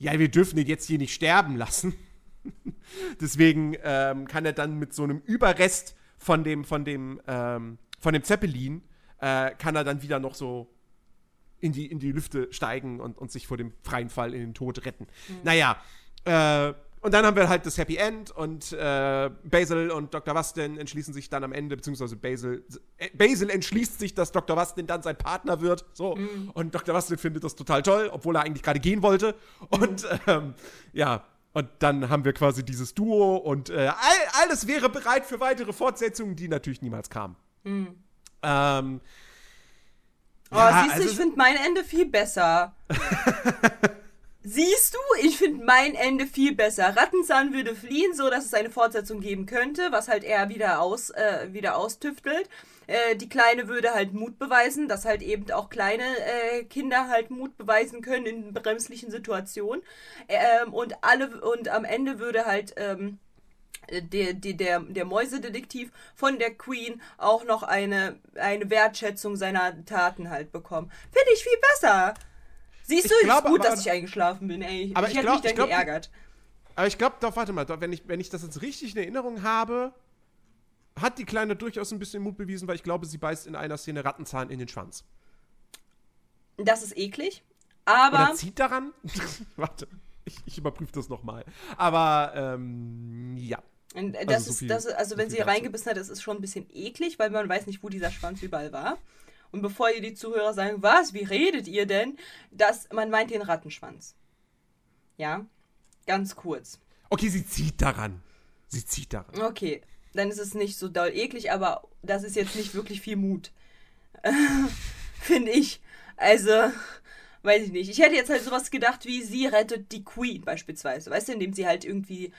ja, wir dürfen ihn jetzt hier nicht sterben lassen. Deswegen ähm, kann er dann mit so einem Überrest von dem, von dem, ähm, von dem Zeppelin, äh, kann er dann wieder noch so in die, in die Lüfte steigen und, und sich vor dem freien Fall in den Tod retten. Mhm. Naja, äh, und dann haben wir halt das Happy End und äh, Basil und Dr. Wastin entschließen sich dann am Ende, beziehungsweise Basil, äh, Basil entschließt sich, dass Dr. Wastin dann sein Partner wird. So. Mhm. Und Dr. Wastin findet das total toll, obwohl er eigentlich gerade gehen wollte. Und ähm, ja, und dann haben wir quasi dieses Duo und äh, all, alles wäre bereit für weitere Fortsetzungen, die natürlich niemals kamen. Mhm. Ähm, oh, ja, siehst du, also, ich finde mein Ende viel besser. Siehst du, ich finde mein Ende viel besser. Rattenzahn würde fliehen, so dass es eine Fortsetzung geben könnte, was halt er wieder aus äh, wieder austüftelt. Äh, die Kleine würde halt Mut beweisen, dass halt eben auch kleine äh, Kinder halt Mut beweisen können in bremslichen Situationen. Ähm, und alle und am Ende würde halt ähm, der, der, der, Mäusedetektiv von der Queen auch noch eine, eine Wertschätzung seiner Taten halt bekommen. Finde ich viel besser. Siehst du, ich glaube, ist gut, aber, dass ich eingeschlafen bin, ey. Aber ich, ich hätte mich dann glaub, geärgert. Aber ich glaube, doch, warte mal, doch, wenn, ich, wenn ich das jetzt richtig in Erinnerung habe, hat die Kleine durchaus ein bisschen Mut bewiesen, weil ich glaube, sie beißt in einer Szene Rattenzahn in den Schwanz. Das ist eklig, aber. Oder zieht daran? warte, ich, ich überprüfe das nochmal. Aber, ähm, ja. Und das also, so viel, das, also wenn so sie reingebissen hat, das ist schon ein bisschen eklig, weil man weiß nicht, wo dieser Schwanz überall war. Und bevor ihr die Zuhörer sagen, was, wie redet ihr denn? Das, man meint den Rattenschwanz. Ja, ganz kurz. Okay, sie zieht daran. Sie zieht daran. Okay, dann ist es nicht so doll eklig, aber das ist jetzt nicht wirklich viel Mut. Finde ich. Also, weiß ich nicht. Ich hätte jetzt halt sowas gedacht wie, sie rettet die Queen beispielsweise. Weißt du, indem sie halt irgendwie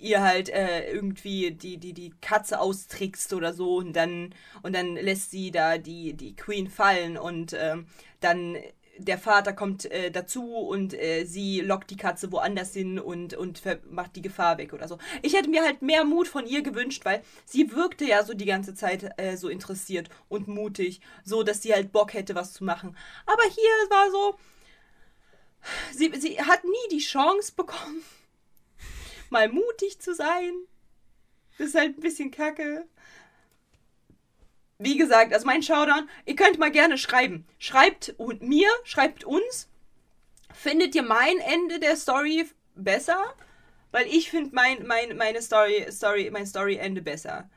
ihr halt äh, irgendwie die, die, die Katze austrickst oder so und dann, und dann lässt sie da die, die Queen fallen und ähm, dann der Vater kommt äh, dazu und äh, sie lockt die Katze woanders hin und, und macht die Gefahr weg oder so. Ich hätte mir halt mehr Mut von ihr gewünscht, weil sie wirkte ja so die ganze Zeit äh, so interessiert und mutig, so dass sie halt Bock hätte, was zu machen. Aber hier war so, sie, sie hat nie die Chance bekommen, mal mutig zu sein. Das ist halt ein bisschen kacke wie gesagt, also mein Showdown, ihr könnt mal gerne schreiben. Schreibt mir, schreibt uns. Findet ihr mein Ende der Story besser? Weil ich finde mein, mein, meine Story, Story, mein Story-Ende besser.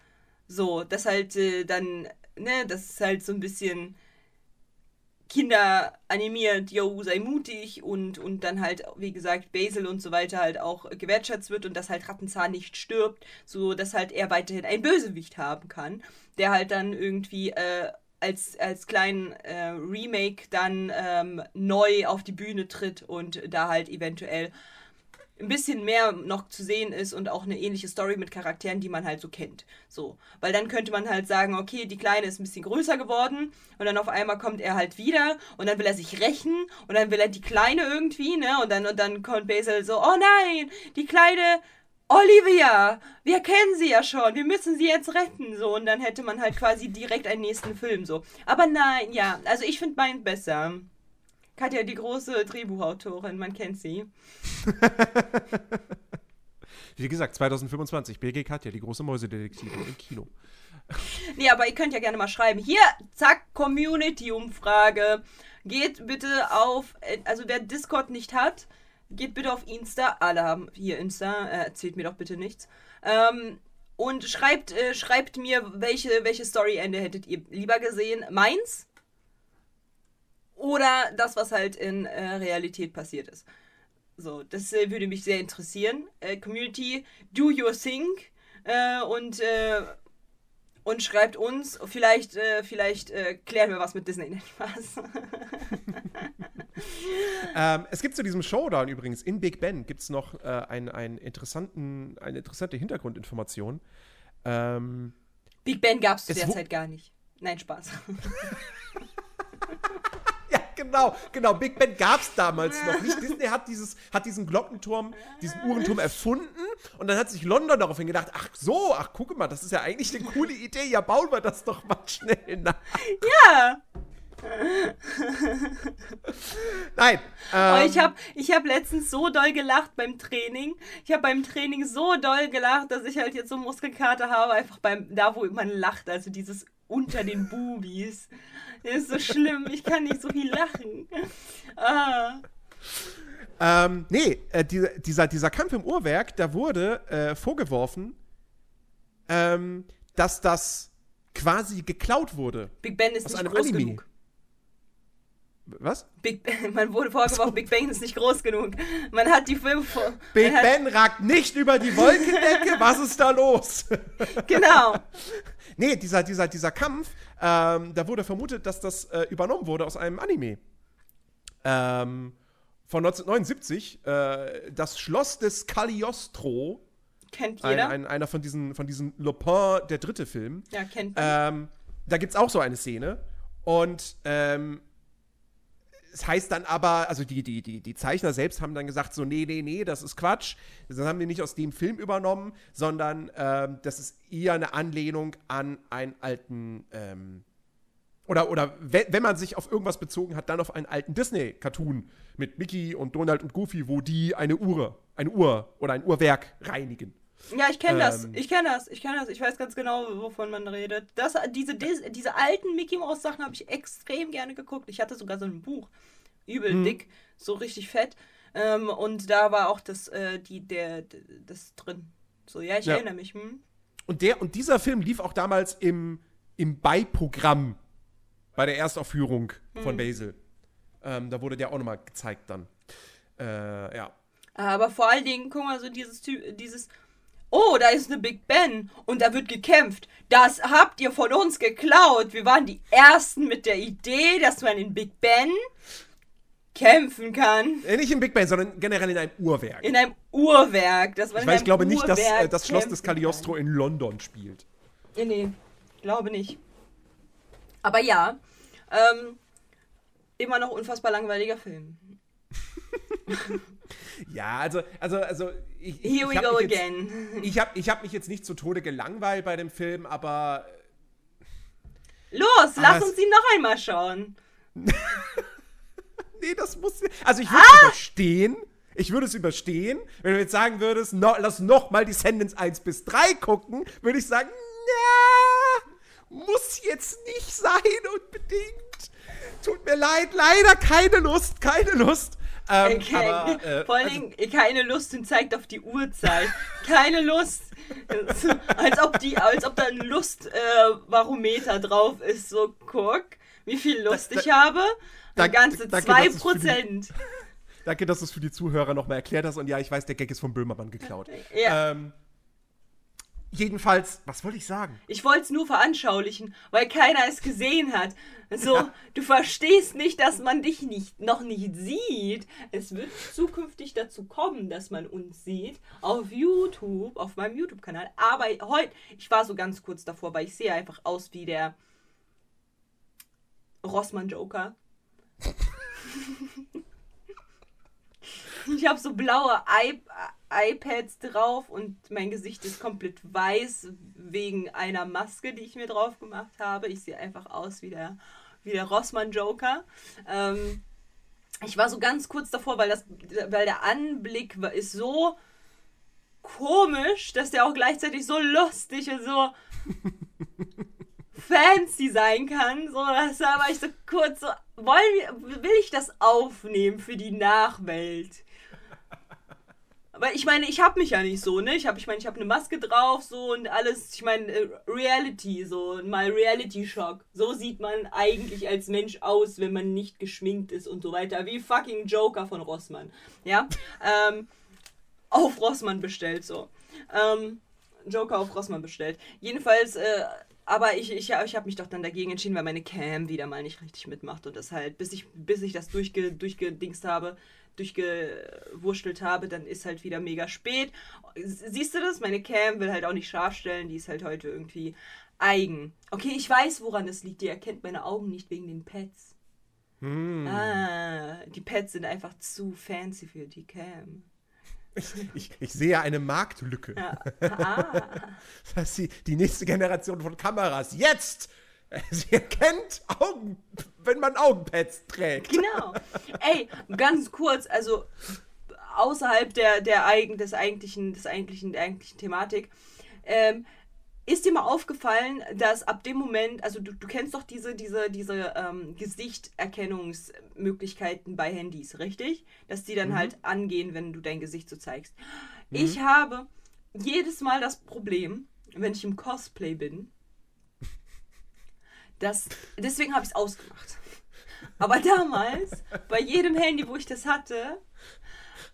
So, das halt äh, dann, ne, das ist halt so ein bisschen Kinder animiert, yo, sei mutig und, und dann halt, wie gesagt, Basil und so weiter halt auch gewertschätzt wird und dass halt Rattenzahn nicht stirbt, so dass halt er weiterhin ein Bösewicht haben kann, der halt dann irgendwie äh, als, als kleinen äh, Remake dann ähm, neu auf die Bühne tritt und da halt eventuell ein bisschen mehr noch zu sehen ist und auch eine ähnliche Story mit Charakteren, die man halt so kennt. So, weil dann könnte man halt sagen, okay, die Kleine ist ein bisschen größer geworden und dann auf einmal kommt er halt wieder und dann will er sich rächen und dann will er die Kleine irgendwie, ne? Und dann und dann kommt Basil so, oh nein, die Kleine Olivia, wir kennen sie ja schon, wir müssen sie jetzt retten, so und dann hätte man halt quasi direkt einen nächsten Film so. Aber nein, ja, also ich finde meinen besser. Katja, die große Drehbuchautorin, man kennt sie. Wie gesagt, 2025, BG Katja, die große Mäusedetektive im Kino. nee, aber ihr könnt ja gerne mal schreiben. Hier, zack, Community-Umfrage. Geht bitte auf, also wer Discord nicht hat, geht bitte auf Insta. Alle haben hier Insta, äh, erzählt mir doch bitte nichts. Ähm, und schreibt, äh, schreibt mir, welche, welche Story-Ende hättet ihr lieber gesehen. Meins oder das, was halt in äh, Realität passiert ist. So, das äh, würde mich sehr interessieren. Äh, Community, do your thing äh, und, äh, und schreibt uns. Vielleicht, äh, vielleicht klären wir was mit Disney. Spaß. ähm, es gibt zu diesem Showdown übrigens in Big Ben gibt es noch ein, ein interessanten, eine interessante Hintergrundinformation. Ähm, Big Ben gab es zu der Zeit gar nicht. Nein, Spaß. genau, genau. Big Ben gab es damals noch nicht. Disney hat, dieses, hat diesen Glockenturm, diesen Uhrenturm erfunden und dann hat sich London daraufhin gedacht, ach so, ach guck mal, das ist ja eigentlich eine coole Idee, ja bauen wir das doch mal schnell nach. Ja. Nein. Ähm, oh, ich habe ich hab letztens so doll gelacht beim Training. Ich habe beim Training so doll gelacht, dass ich halt jetzt so Muskelkater habe, einfach beim da, wo man lacht, also dieses unter den Bubis. Das ist so schlimm, ich kann nicht so viel lachen. Ah. Ähm, nee, äh, die, dieser, dieser Kampf im Uhrwerk, da wurde äh, vorgeworfen, ähm, dass das quasi geklaut wurde. Big Ben ist nicht groß Anime. genug. Was? Big ben, man wurde vorgeworfen, so. Big Ben ist nicht groß genug. Man hat die Filme vor. Big Ben ragt nicht über die Wolkendecke. Was ist da los? Genau. nee, dieser, dieser, dieser Kampf, ähm, da wurde vermutet, dass das äh, übernommen wurde aus einem Anime. Ähm, von 1979, äh, das Schloss des Cagliostro. Kennt jeder. Ein, ein, einer von diesen, von diesen Lupin, der dritte Film. Ja, kennt man. Ähm, da gibt es auch so eine Szene. Und ähm, es heißt dann aber, also die, die, die, die Zeichner selbst haben dann gesagt, so, nee, nee, nee, das ist Quatsch. Das haben wir nicht aus dem Film übernommen, sondern ähm, das ist eher eine Anlehnung an einen alten, ähm, oder, oder wenn man sich auf irgendwas bezogen hat, dann auf einen alten Disney-Cartoon mit Mickey und Donald und Goofy, wo die eine Uhr, eine Uhr oder ein Uhrwerk reinigen. Ja, ich kenne ähm, das. Ich kenne das. Ich kenne das. Ich weiß ganz genau, wovon man redet. Das, diese, diese alten Mickey Mouse Sachen habe ich extrem gerne geguckt. Ich hatte sogar so ein Buch. Übel mhm. dick. So richtig fett. Ähm, und da war auch das, äh, die, der, das drin. So, ja, ich ja. erinnere mich. Hm? Und, der, und dieser Film lief auch damals im, im Beiprogramm bei der Erstaufführung mhm. von Basil. Ähm, da wurde der auch nochmal gezeigt dann. Äh, ja. Aber vor allen Dingen, guck mal, so dieses, dieses oh, da ist eine Big Ben und da wird gekämpft. Das habt ihr von uns geklaut. Wir waren die Ersten mit der Idee, dass man in Big Ben kämpfen kann. Äh, nicht in Big Ben, sondern generell in einem Uhrwerk. In einem Uhrwerk. Das ich, weiß, ich glaube nicht, dass äh, das Schloss des Cagliostro in London spielt. Nee, nee, glaube nicht. Aber ja, ähm, immer noch unfassbar langweiliger Film. Ja, also, also, also ich, Here we ich go mich jetzt- again. Ich habe ich hab mich jetzt nicht zu Tode gelangweilt bei dem Film, aber Los, Ah, lass uns ihn noch einmal schauen. nee, das muss. Also ich würde Ah! es überstehen. Ich würde es überstehen. Wenn du jetzt sagen würdest, no, lass noch mal Descendants 1 bis 3 gucken, würde ich sagen, na, muss jetzt nicht sein unbedingt. Tut mir leid, leider keine Lust, keine Lust. Ähm, Okay. aber, äh, Vor allen also- Dingen keine Lust und zeigt auf die Uhrzeit. Keine Lust. als ob die, als ob da ein Lustbarometer äh, drauf ist. So, guck, wie viel Lust Da- ich habe. da- ganze danke, zwei dass es für die- Prozent. Danke, dass du es für die Zuhörer nochmal erklärt hast. Und ja, ich weiß, der Gag ist von Böhmermann geklaut. Ja. Ähm, jedenfalls, was wollte ich sagen? Ich wollte es nur veranschaulichen, weil keiner es gesehen hat. So, du verstehst nicht, dass man dich nicht, noch nicht sieht. Es wird zukünftig dazu kommen, dass man uns sieht auf YouTube, auf meinem YouTube-Kanal. Aber heute, ich war so ganz kurz davor, weil ich sehe einfach aus wie der Rossmann Joker. Ich habe so blaue I iPads drauf und mein Gesicht ist komplett weiß wegen einer Maske, die ich mir drauf gemacht habe. Ich sehe einfach aus wie der, wie der Rossmann Joker. Ähm, ich war so ganz kurz davor, weil, das, weil der Anblick ist so komisch, dass der auch gleichzeitig so lustig und so fancy sein kann. So, das war ich so kurz so, wollen wir, will ich das aufnehmen für die Nachwelt? Weil ich meine, ich habe mich ja nicht so, ne? Ich habe, ich meine, ich habe eine Maske drauf, so und alles. Ich meine, äh, Reality, so mal Reality Shock. So sieht man eigentlich als Mensch aus, wenn man nicht geschminkt ist und so weiter. Wie fucking Joker von Rossmann, ja? ähm, auf Rossmann bestellt, so. Ähm, Joker auf Rossmann bestellt. Jedenfalls, äh, aber ich, ich, ich habe mich doch dann dagegen entschieden, weil meine Cam wieder mal nicht richtig mitmacht und das halt, bis ich, bis ich das durchge, durchgedingst habe, durchgewurschtelt habe, dann ist halt wieder mega spät. Siehst du das? Meine Cam will halt auch nicht scharf stellen, die ist halt heute irgendwie eigen. Okay, ich weiß, woran es liegt. Die erkennt meine Augen nicht wegen den Pads. Hm. Ah, die Pads sind einfach zu fancy für die Cam. Ich, ich sehe eine Marktlücke. Ja. Ah. Das heißt, die, die nächste Generation von Kameras jetzt, sie erkennt Augen, wenn man Augenpads trägt. Genau. Ey, ganz kurz, also außerhalb der, der eigen, des eigentlichen, des eigentlichen, der eigentlichen Thematik. Ähm, ist dir mal aufgefallen, dass ab dem Moment, also du, du kennst doch diese, diese, diese ähm, Gesichterkennungsmöglichkeiten bei Handys, richtig? Dass die dann Mhm. halt angehen, wenn du dein Gesicht so zeigst. Ich habe jedes Mal das Problem, wenn ich im Cosplay bin, dass, deswegen habe ich es ausgemacht. Aber damals, bei jedem Handy, wo ich das hatte,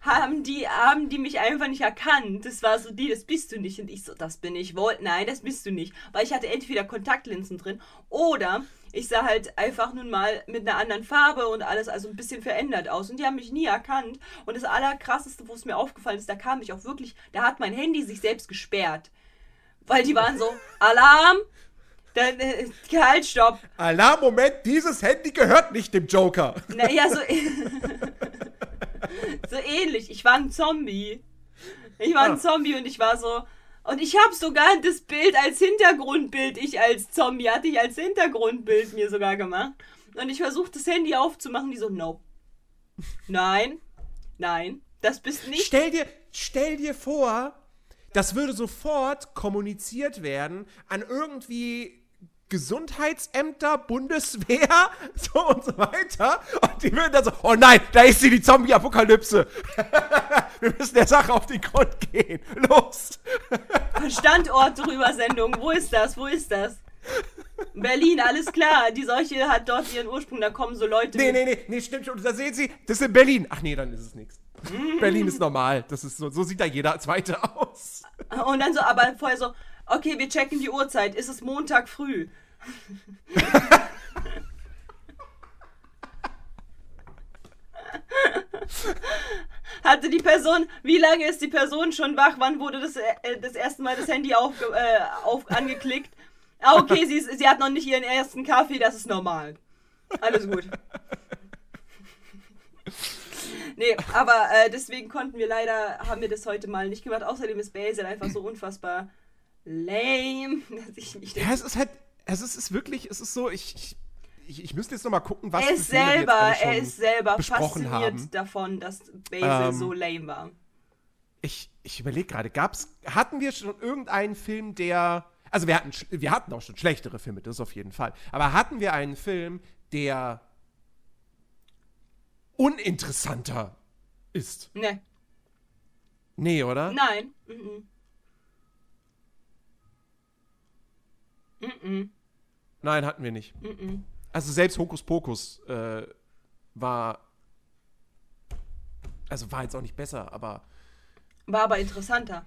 haben die, haben die mich einfach nicht erkannt. Das war so, die, das bist du nicht. Und ich so, das bin ich. Wohl, nein, das bist du nicht. Weil ich hatte entweder Kontaktlinsen drin oder ich sah halt einfach nun mal mit einer anderen Farbe und alles also ein bisschen verändert aus. Und die haben mich nie erkannt. Und das Allerkrasseste, wo es mir aufgefallen ist, da kam ich auch wirklich, da hat mein Handy sich selbst gesperrt. Weil die waren so, Alarm, dann, äh, halt, stopp. Alarm, Moment, dieses Handy gehört nicht dem Joker. Naja, so, so ähnlich. Ich war ein Zombie. Ich war Ah. ein Zombie und ich war so. Und ich habe sogar das Bild als Hintergrundbild, ich als Zombie hatte ich als Hintergrundbild mir sogar gemacht. Und ich versuche das Handy aufzumachen, die so, no. Nein, nein, das bist nicht. Stell dir, stell dir vor, das würde sofort kommuniziert werden an irgendwie Gesundheitsämter, Bundeswehr, so und so weiter. Und die würden dann so, oh nein, da ist sie, die Zombie-Apokalypse. Wir müssen der Sache auf den Grund gehen. Los. Standort drüber Sendung. Wo ist das? Wo ist das? Berlin, alles klar. Die Seuche hat dort ihren Ursprung. Da kommen so Leute. Nee, mit- nee, nee, nee, stimmt schon. Da sehen Sie, das ist in Berlin. Ach nee, dann ist es nichts. Berlin ist normal. Das ist so, so sieht da jeder Zweite aus. Und dann so, aber vorher so, okay, wir checken die Uhrzeit. Ist es Montag früh? Hatte die Person, wie lange ist die Person schon wach? Wann wurde das, äh, das erste Mal das Handy auf, äh, auf, angeklickt? Ah, okay, sie, ist, sie hat noch nicht ihren ersten Kaffee, das ist normal. Alles gut. Nee, aber äh, deswegen konnten wir leider, haben wir das heute mal nicht gemacht. Außerdem ist Basil einfach so unfassbar lame, dass ich nicht Ja, es ist halt, es ist, ist wirklich, es ist so, ich, ich, ich, ich müsste jetzt nochmal gucken, was er ist selber, er ist selber fasziniert haben. davon, dass Basil Ähm, so lame war. Ich, ich überlege gerade, gab's, hatten wir schon irgendeinen Film, der, also wir hatten, wir hatten auch schon schlechtere Filme, das auf jeden Fall, aber hatten wir einen Film, der uninteressanter ist? Ne, Nee, oder? nein. Mhm. Mhm. Nein, hatten wir nicht. Mhm. Also selbst Hokus Pokus äh, war, also war jetzt auch nicht besser, aber War aber interessanter.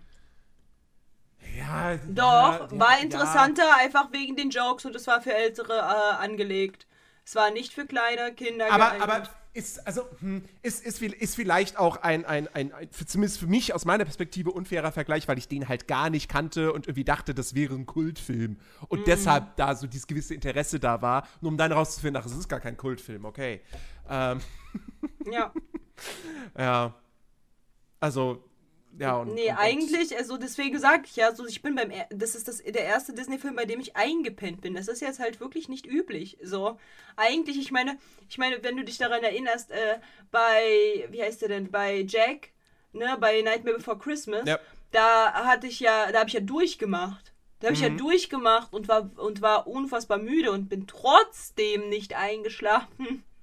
ja. Doch, ja, war ja, interessanter, einfach wegen den Jokes und es war für Ältere äh, angelegt. Es war nicht für kleine Kinder Aber, geeignet. aber ist, also, hm, ist, ist, ist vielleicht auch ein, ein, ein, ein für, zumindest für mich aus meiner Perspektive unfairer Vergleich, weil ich den halt gar nicht kannte und irgendwie dachte, das wäre ein Kultfilm. Und deshalb da so dieses gewisse Interesse da war, nur um dann rauszufinden, ach, es ist gar kein Kultfilm, okay. Ähm, ja. ja. Also, ja. Und, Nee, und, eigentlich, also deswegen sage ich ja, so ich bin beim, das ist das, der erste Disney-Film, bei dem ich eingepennt bin. Das ist jetzt halt wirklich nicht üblich. So, eigentlich, ich meine, ich meine, wenn du dich daran erinnerst, äh, bei, wie heißt der denn, bei Jack, ne, bei Nightmare Before Christmas, Ja. da hatte ich ja, da habe ich ja durchgemacht. Da habe ich ja durchgemacht und war, und war unfassbar müde und bin trotzdem nicht eingeschlafen.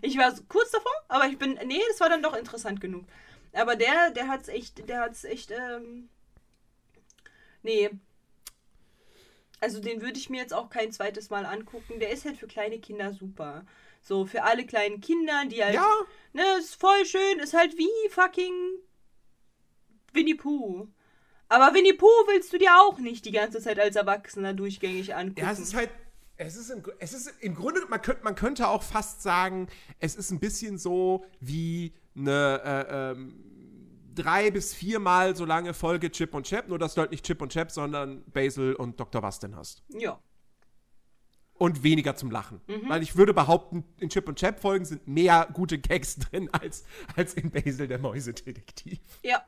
Ich war kurz davor, aber ich bin, nee, das war dann doch interessant genug. Aber der, der hat's echt, der hat's echt, ähm, nee. Also den würde ich mir jetzt auch kein zweites Mal angucken. Der ist halt für kleine Kinder super. So, für alle kleinen Kinder, die halt, Ja, ne, ist voll schön, ist halt wie fucking Winnie Pooh. Aber Winnie Pooh willst du dir auch nicht die ganze Zeit als Erwachsener durchgängig angucken. Ja, es ist halt, es ist, im, es ist im Grunde, man könnte, man könnte auch fast sagen, es ist ein bisschen so wie eine äh, ähm, drei bis viermal so lange Folge Chip und Chap, nur dass du halt nicht Chip und Chap, sondern Basil und Dr. Wastin hast. ja. Und weniger zum Lachen. Mhm. Weil ich würde behaupten, in Chip und Chap Folgen sind mehr gute Gags drin als, als in Basil der Mäusedetektiv. Ja.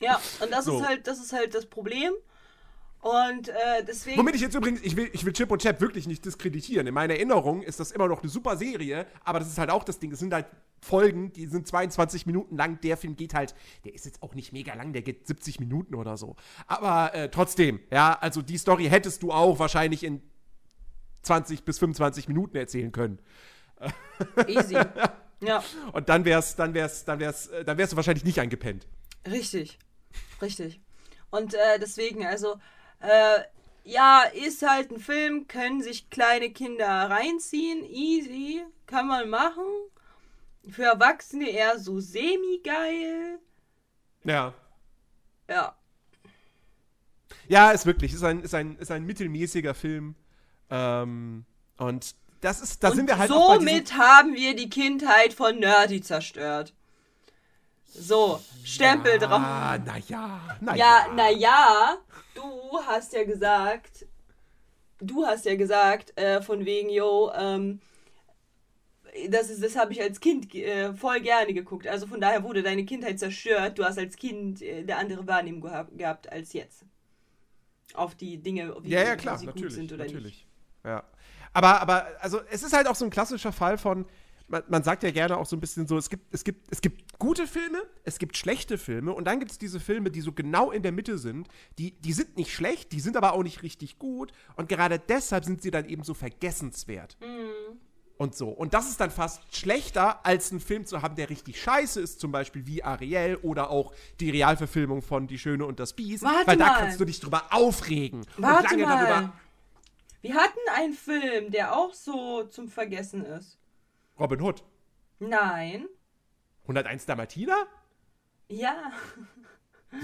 Ja, und das So. ist halt, das ist halt das Problem. Und äh, deswegen. Womit ich jetzt übrigens, ich will, ich will Chip und Chap wirklich nicht diskreditieren. In meiner Erinnerung ist das immer noch eine super Serie, aber das ist halt auch das Ding. Es sind halt Folgen, die sind 22 Minuten lang. Der Film geht halt, der ist jetzt auch nicht mega lang, der geht 70 Minuten oder so. Aber äh, trotzdem, ja, also die Story hättest du auch wahrscheinlich in 20 bis 25 Minuten erzählen können. Easy. Ja, Und dann wär's, dann wär's, dann wär's, äh, dann wärst du wahrscheinlich nicht eingepennt. richtig. Richtig. Und äh, deswegen, also, äh, ja, ist halt ein Film, können sich kleine Kinder reinziehen. Easy. Kann man machen. Für Erwachsene eher so semi-geil. Ja. Ja. Ja, ist wirklich, ist ein, ist ein, ist ein mittelmäßiger Film. Ähm, und das ist, da sind Und wir halt auch bei diesem- somit haben wir die Kindheit von Nerdy zerstört. So, Stempel drauf. Ah, naja, naja. Ja, naja, du hast ja gesagt, du hast ja gesagt, äh, von wegen, yo, ähm, das, ist- das habe ich als Kind äh, voll gerne geguckt. Also von daher wurde deine Kindheit zerstört. Du hast als Kind äh, eine andere Wahrnehmung geha gehabt als jetzt. Auf die Dinge, wie, Ja, ja, klar, sie natürlich. gut sind oder natürlich. nicht. Ja. Aber, aber, also, es ist halt auch so ein klassischer Fall von, man, man sagt ja gerne auch so ein bisschen so, es gibt, es gibt, es gibt gute Filme, es gibt schlechte Filme und dann gibt es diese Filme, die so genau in der Mitte sind, die, die sind nicht schlecht, die sind aber auch nicht richtig gut und gerade deshalb sind sie dann eben so vergessenswert. Mhm. Und so. Und das ist dann fast schlechter, als einen Film zu haben, der richtig scheiße ist, zum Beispiel wie Ariel oder auch die Realverfilmung von Die Schöne und das Biest. Warte weil da mal. kannst du dich drüber aufregen Warte und lange mal. darüber. Wir hatten einen Film, der auch so zum Vergessen ist. Robin Hood. Nein. 101 Dalmatiner? Ja.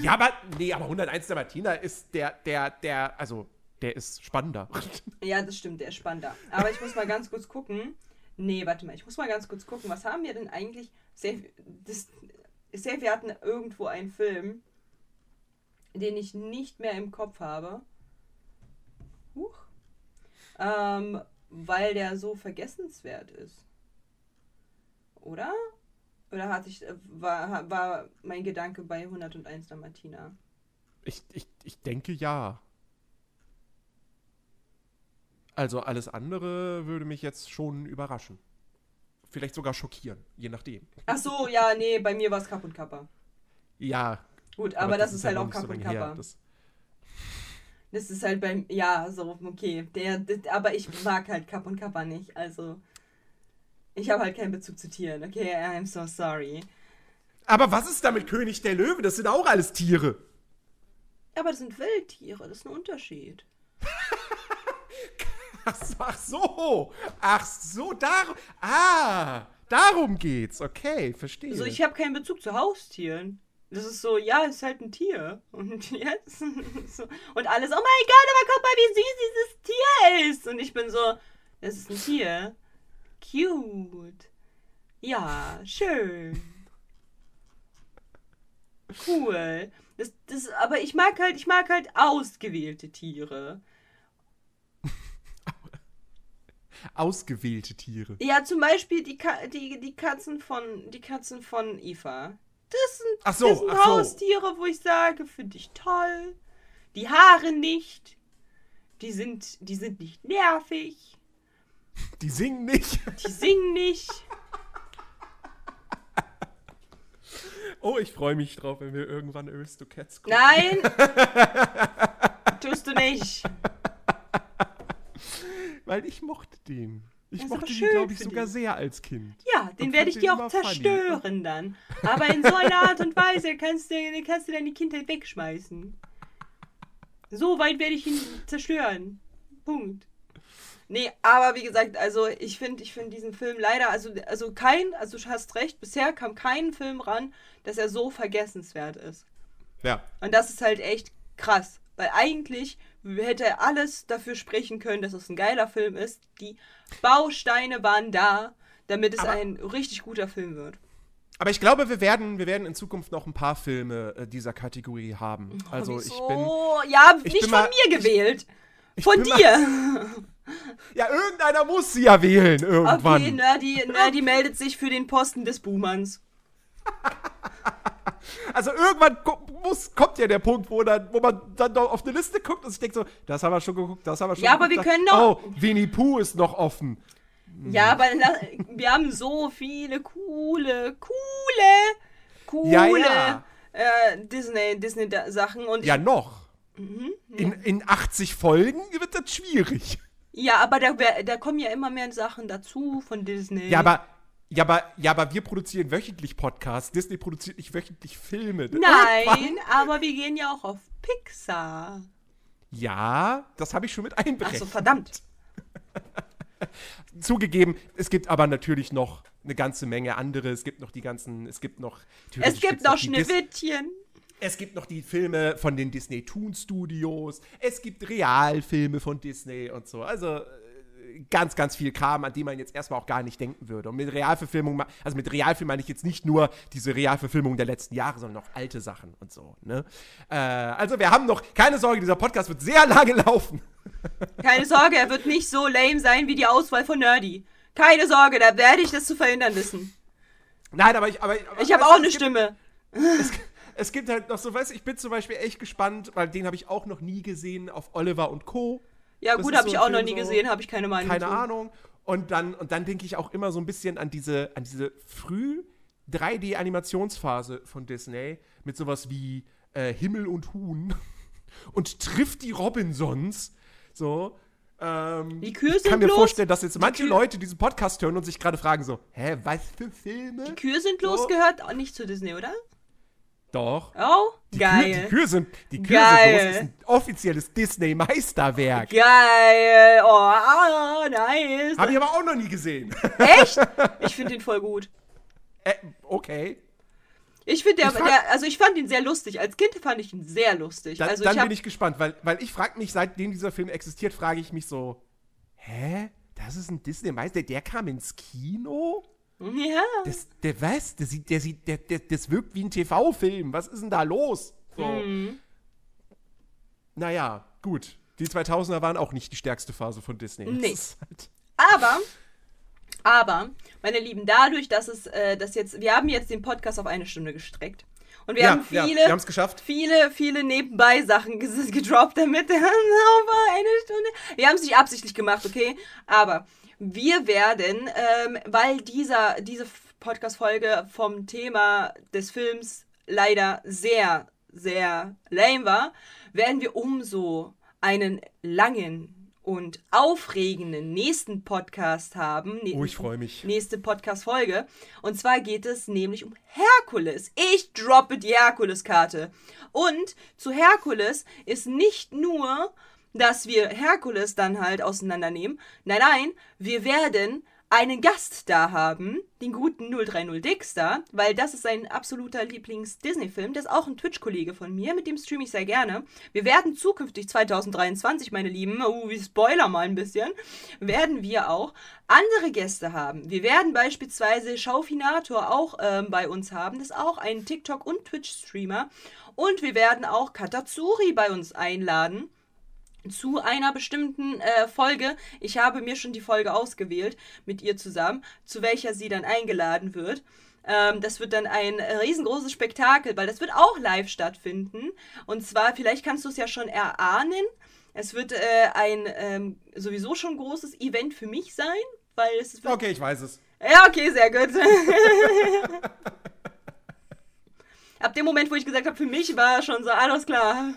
Ja, aber, nee, aber 101 Dalmatiner ist der, der, der, also, der ist spannender. Ja, das stimmt, der ist spannender. Aber ich muss mal ganz kurz gucken. Nee, warte mal, ich muss mal ganz kurz gucken. Was haben wir denn eigentlich? Safe, das, safe wir hatten irgendwo einen Film, den ich nicht mehr im Kopf habe. Huch. Ähm, weil der so vergessenswert ist. Oder? Oder hatte ich, äh, war, war mein Gedanke bei 101 Dalmatiner? Ich, ich, ich denke ja. Also alles andere würde mich jetzt schon überraschen. Vielleicht sogar schockieren, je nachdem. Ach so, ja, nee, bei mir war es Kapp und Kappa. Ja. Gut, aber, das, ist ja halt auch Kapp und her. Kappa. Das, Das ist halt beim, ja, so, okay. Der, der, aber ich mag halt Kapp und Kappa nicht, also. Ich habe halt keinen Bezug zu Tieren, okay? I'm so sorry. aber was ist da mit König der Löwe? Das sind auch alles Tiere. Aber das sind Wildtiere, das ist ein Unterschied. Ach so, ach so. Ach so, darum. Ah, darum geht's. Okay, verstehe. Also ich habe keinen Bezug zu Haustieren. Das ist so, ja, ist halt ein Tier. Und jetzt so. Und alles, oh mein Gott, aber guck mal, wie süß dieses Tier ist. Und ich bin so, das ist ein Tier. Cute. Ja, schön. Cool. Das, das, aber ich mag halt, ich mag halt ausgewählte Tiere. Ausgewählte Tiere. Ja, zum Beispiel die, Ka die, die Katzen von die Katzen von Eva. Das sind, Ach so, das sind ach so. Haustiere, wo ich sage, finde ich toll. Die Haare nicht. Die sind, die sind nicht nervig. Die singen nicht. Die singen nicht. Oh, ich freue mich drauf, wenn wir irgendwann Aristocats gucken. Nein! Tust du nicht. Weil ich mochte den. Ich Das mochte den, glaube ich, sogar dich. sehr als Kind. Ja, den werde ich dir auch immer funny. zerstören dann. Aber in so einer Art und Weise kannst du, kannst du deine Kindheit wegschmeißen. So weit werde ich ihn zerstören. Punkt. Nee, aber wie gesagt, also ich finde ich find diesen Film leider, also, also kein, also du hast recht, bisher kam kein Film ran, dass er so vergessenswert ist. Ja. Und das ist halt echt krass. Weil eigentlich hätte er alles dafür sprechen können, dass es ein geiler Film ist. Die Bausteine waren da, damit es Aber- ein richtig guter Film wird. Aber ich glaube, wir werden, wir werden in Zukunft noch ein paar Filme äh, dieser Kategorie haben. Also ich bin. Oh, ja, ich nicht bin von mal- mir gewählt. von bin mal- dir. Ja, irgendeiner muss sie ja wählen irgendwann. Okay, Nerdy, Nerdy meldet sich für den Posten des Buhmanns. Also irgendwann muss, kommt ja der Punkt, wo, dann, wo man dann doch auf eine Liste guckt und sich denkt so, das haben wir schon geguckt, das haben wir schon Ja, aber geguckt. wir können doch- Oh, Winnie Pooh ist noch offen. Ja, aber wir haben so viele coole, coole, coole Ja, ja. Äh, Disney, Disney-Sachen und Ja, noch. Mhm, In, in 80 Folgen wird das schwierig. Ja, aber da, da kommen ja immer mehr Sachen dazu von Disney. Ja, aber, ja, aber, ja, aber wir produzieren wöchentlich Podcasts. Disney produziert nicht wöchentlich Filme. Nein, Irgendwann- aber wir gehen ja auch auf Pixar. Ja, das habe ich schon mit Ach einberechnet. so, verdammt. Zugegeben, es gibt aber natürlich noch eine ganze Menge andere. Es gibt noch die ganzen, es gibt noch. Es gibt noch Schneewittchen. Es gibt noch die Filme von den Disney Toon Studios. Es gibt Realfilme von Disney und so. Also äh, ganz, ganz viel Kram, an die man jetzt erstmal auch gar nicht denken würde. Und mit Realverfilmung, also mit Realfilm meine ich jetzt nicht nur diese Realverfilmung der letzten Jahre, sondern auch alte Sachen und so. Ne? Äh, also wir haben noch, keine Sorge, dieser Podcast wird sehr lange laufen. Keine Sorge, er wird nicht so lame sein wie die Auswahl von Nerdy. Keine Sorge, da werde ich das zu verhindern wissen. Nein, aber ich. Aber, aber Ich habe auch eine gibt- Stimme. Es gibt halt noch so, weißt du, ich bin zum Beispiel echt gespannt, weil den habe ich auch noch nie gesehen auf Oliver und Co. Ja, Das gut, habe so ich auch noch nie so- gesehen, habe ich keine Meinung Keine zu. Ahnung. Und dann, und dann denke ich auch immer so ein bisschen an diese, an diese früh 3D-Animationsphase von Disney mit sowas wie äh, Himmel und Huhn und trifft die Robinsons. So. Ähm, Die Kühe ich kann sind mir los. vorstellen, dass jetzt manche Kühe- Leute diesen Podcast hören und sich gerade fragen so, hä, was für Filme? Die Kühe sind So. los, gehört auch nicht zu Disney, oder? Doch. Oh, Die geil. Kühe, die Kühe sind, die Kühe Geil. sind los, ist ein offizielles Disney-Meisterwerk. Geil. Oh, ah, nice. Habe ich aber auch noch nie gesehen. Echt? Ich finde den voll gut. äh, okay. Ich finde der, der, also ich fand ihn sehr lustig. Als Kind fand ich ihn sehr lustig. Da, also dann ich hab, bin ich gespannt, weil, weil ich frage mich, seitdem dieser Film existiert, frage ich mich so, hä? Das ist ein Disney-Meister, der kam ins Kino? Ja. Das, der was? Der sieht, der sieht, der, der, das wirkt wie ein TV-Film. Was ist denn da los? So. Mhm. Naja, gut. Die 2000er waren auch nicht die stärkste Phase von Disney. Nee. Halt, Aber Aber, meine Lieben, dadurch, dass es, äh, dass jetzt, wir haben jetzt den Podcast auf eine Stunde gestreckt. Und wir Ja, haben ja, viele, wir haben's geschafft. viele, viele nebenbei Sachen gedroppt, damit wir auf eine Stunde. Wir haben es nicht absichtlich gemacht, okay? Aber wir werden, ähm, weil dieser, diese Podcast-Folge vom Thema des Films leider sehr, sehr lame war, werden wir umso einen langen und aufregenden nächsten Podcast haben. Oh, ich freue mich. Nächste Podcast-Folge. Und zwar geht es nämlich um Herkules. Ich droppe die Herkules-Karte. Und zu Herkules ist nicht nur, dass wir Herkules dann halt auseinandernehmen. Nein, nein, wir werden einen Gast da haben, den guten 030 Dixter, weil das ist sein absoluter Lieblings-Disney-Film. Der ist auch ein Twitch-Kollege von mir, mit dem streame ich sehr gerne. Wir werden zukünftig 2023, meine Lieben, uh, wir spoiler mal ein bisschen, werden wir auch andere Gäste haben. Wir werden beispielsweise Schaufinator auch ähm, bei uns haben. Das ist auch ein TikTok- und Twitch-Streamer. Und wir werden auch Katazuri bei uns einladen zu einer bestimmten äh, Folge. Ich habe mir schon die Folge ausgewählt mit ihr zusammen, zu welcher sie dann eingeladen wird. Ähm, das wird dann ein riesengroßes Spektakel, weil das wird auch live stattfinden. Und zwar, vielleicht kannst du es ja schon erahnen. Es wird äh, ein ähm, sowieso schon großes Event für mich sein, weil es Okay, ich weiß es. ja, okay, sehr gut. Ab dem Moment, wo ich gesagt habe, für mich war schon so, alles klar.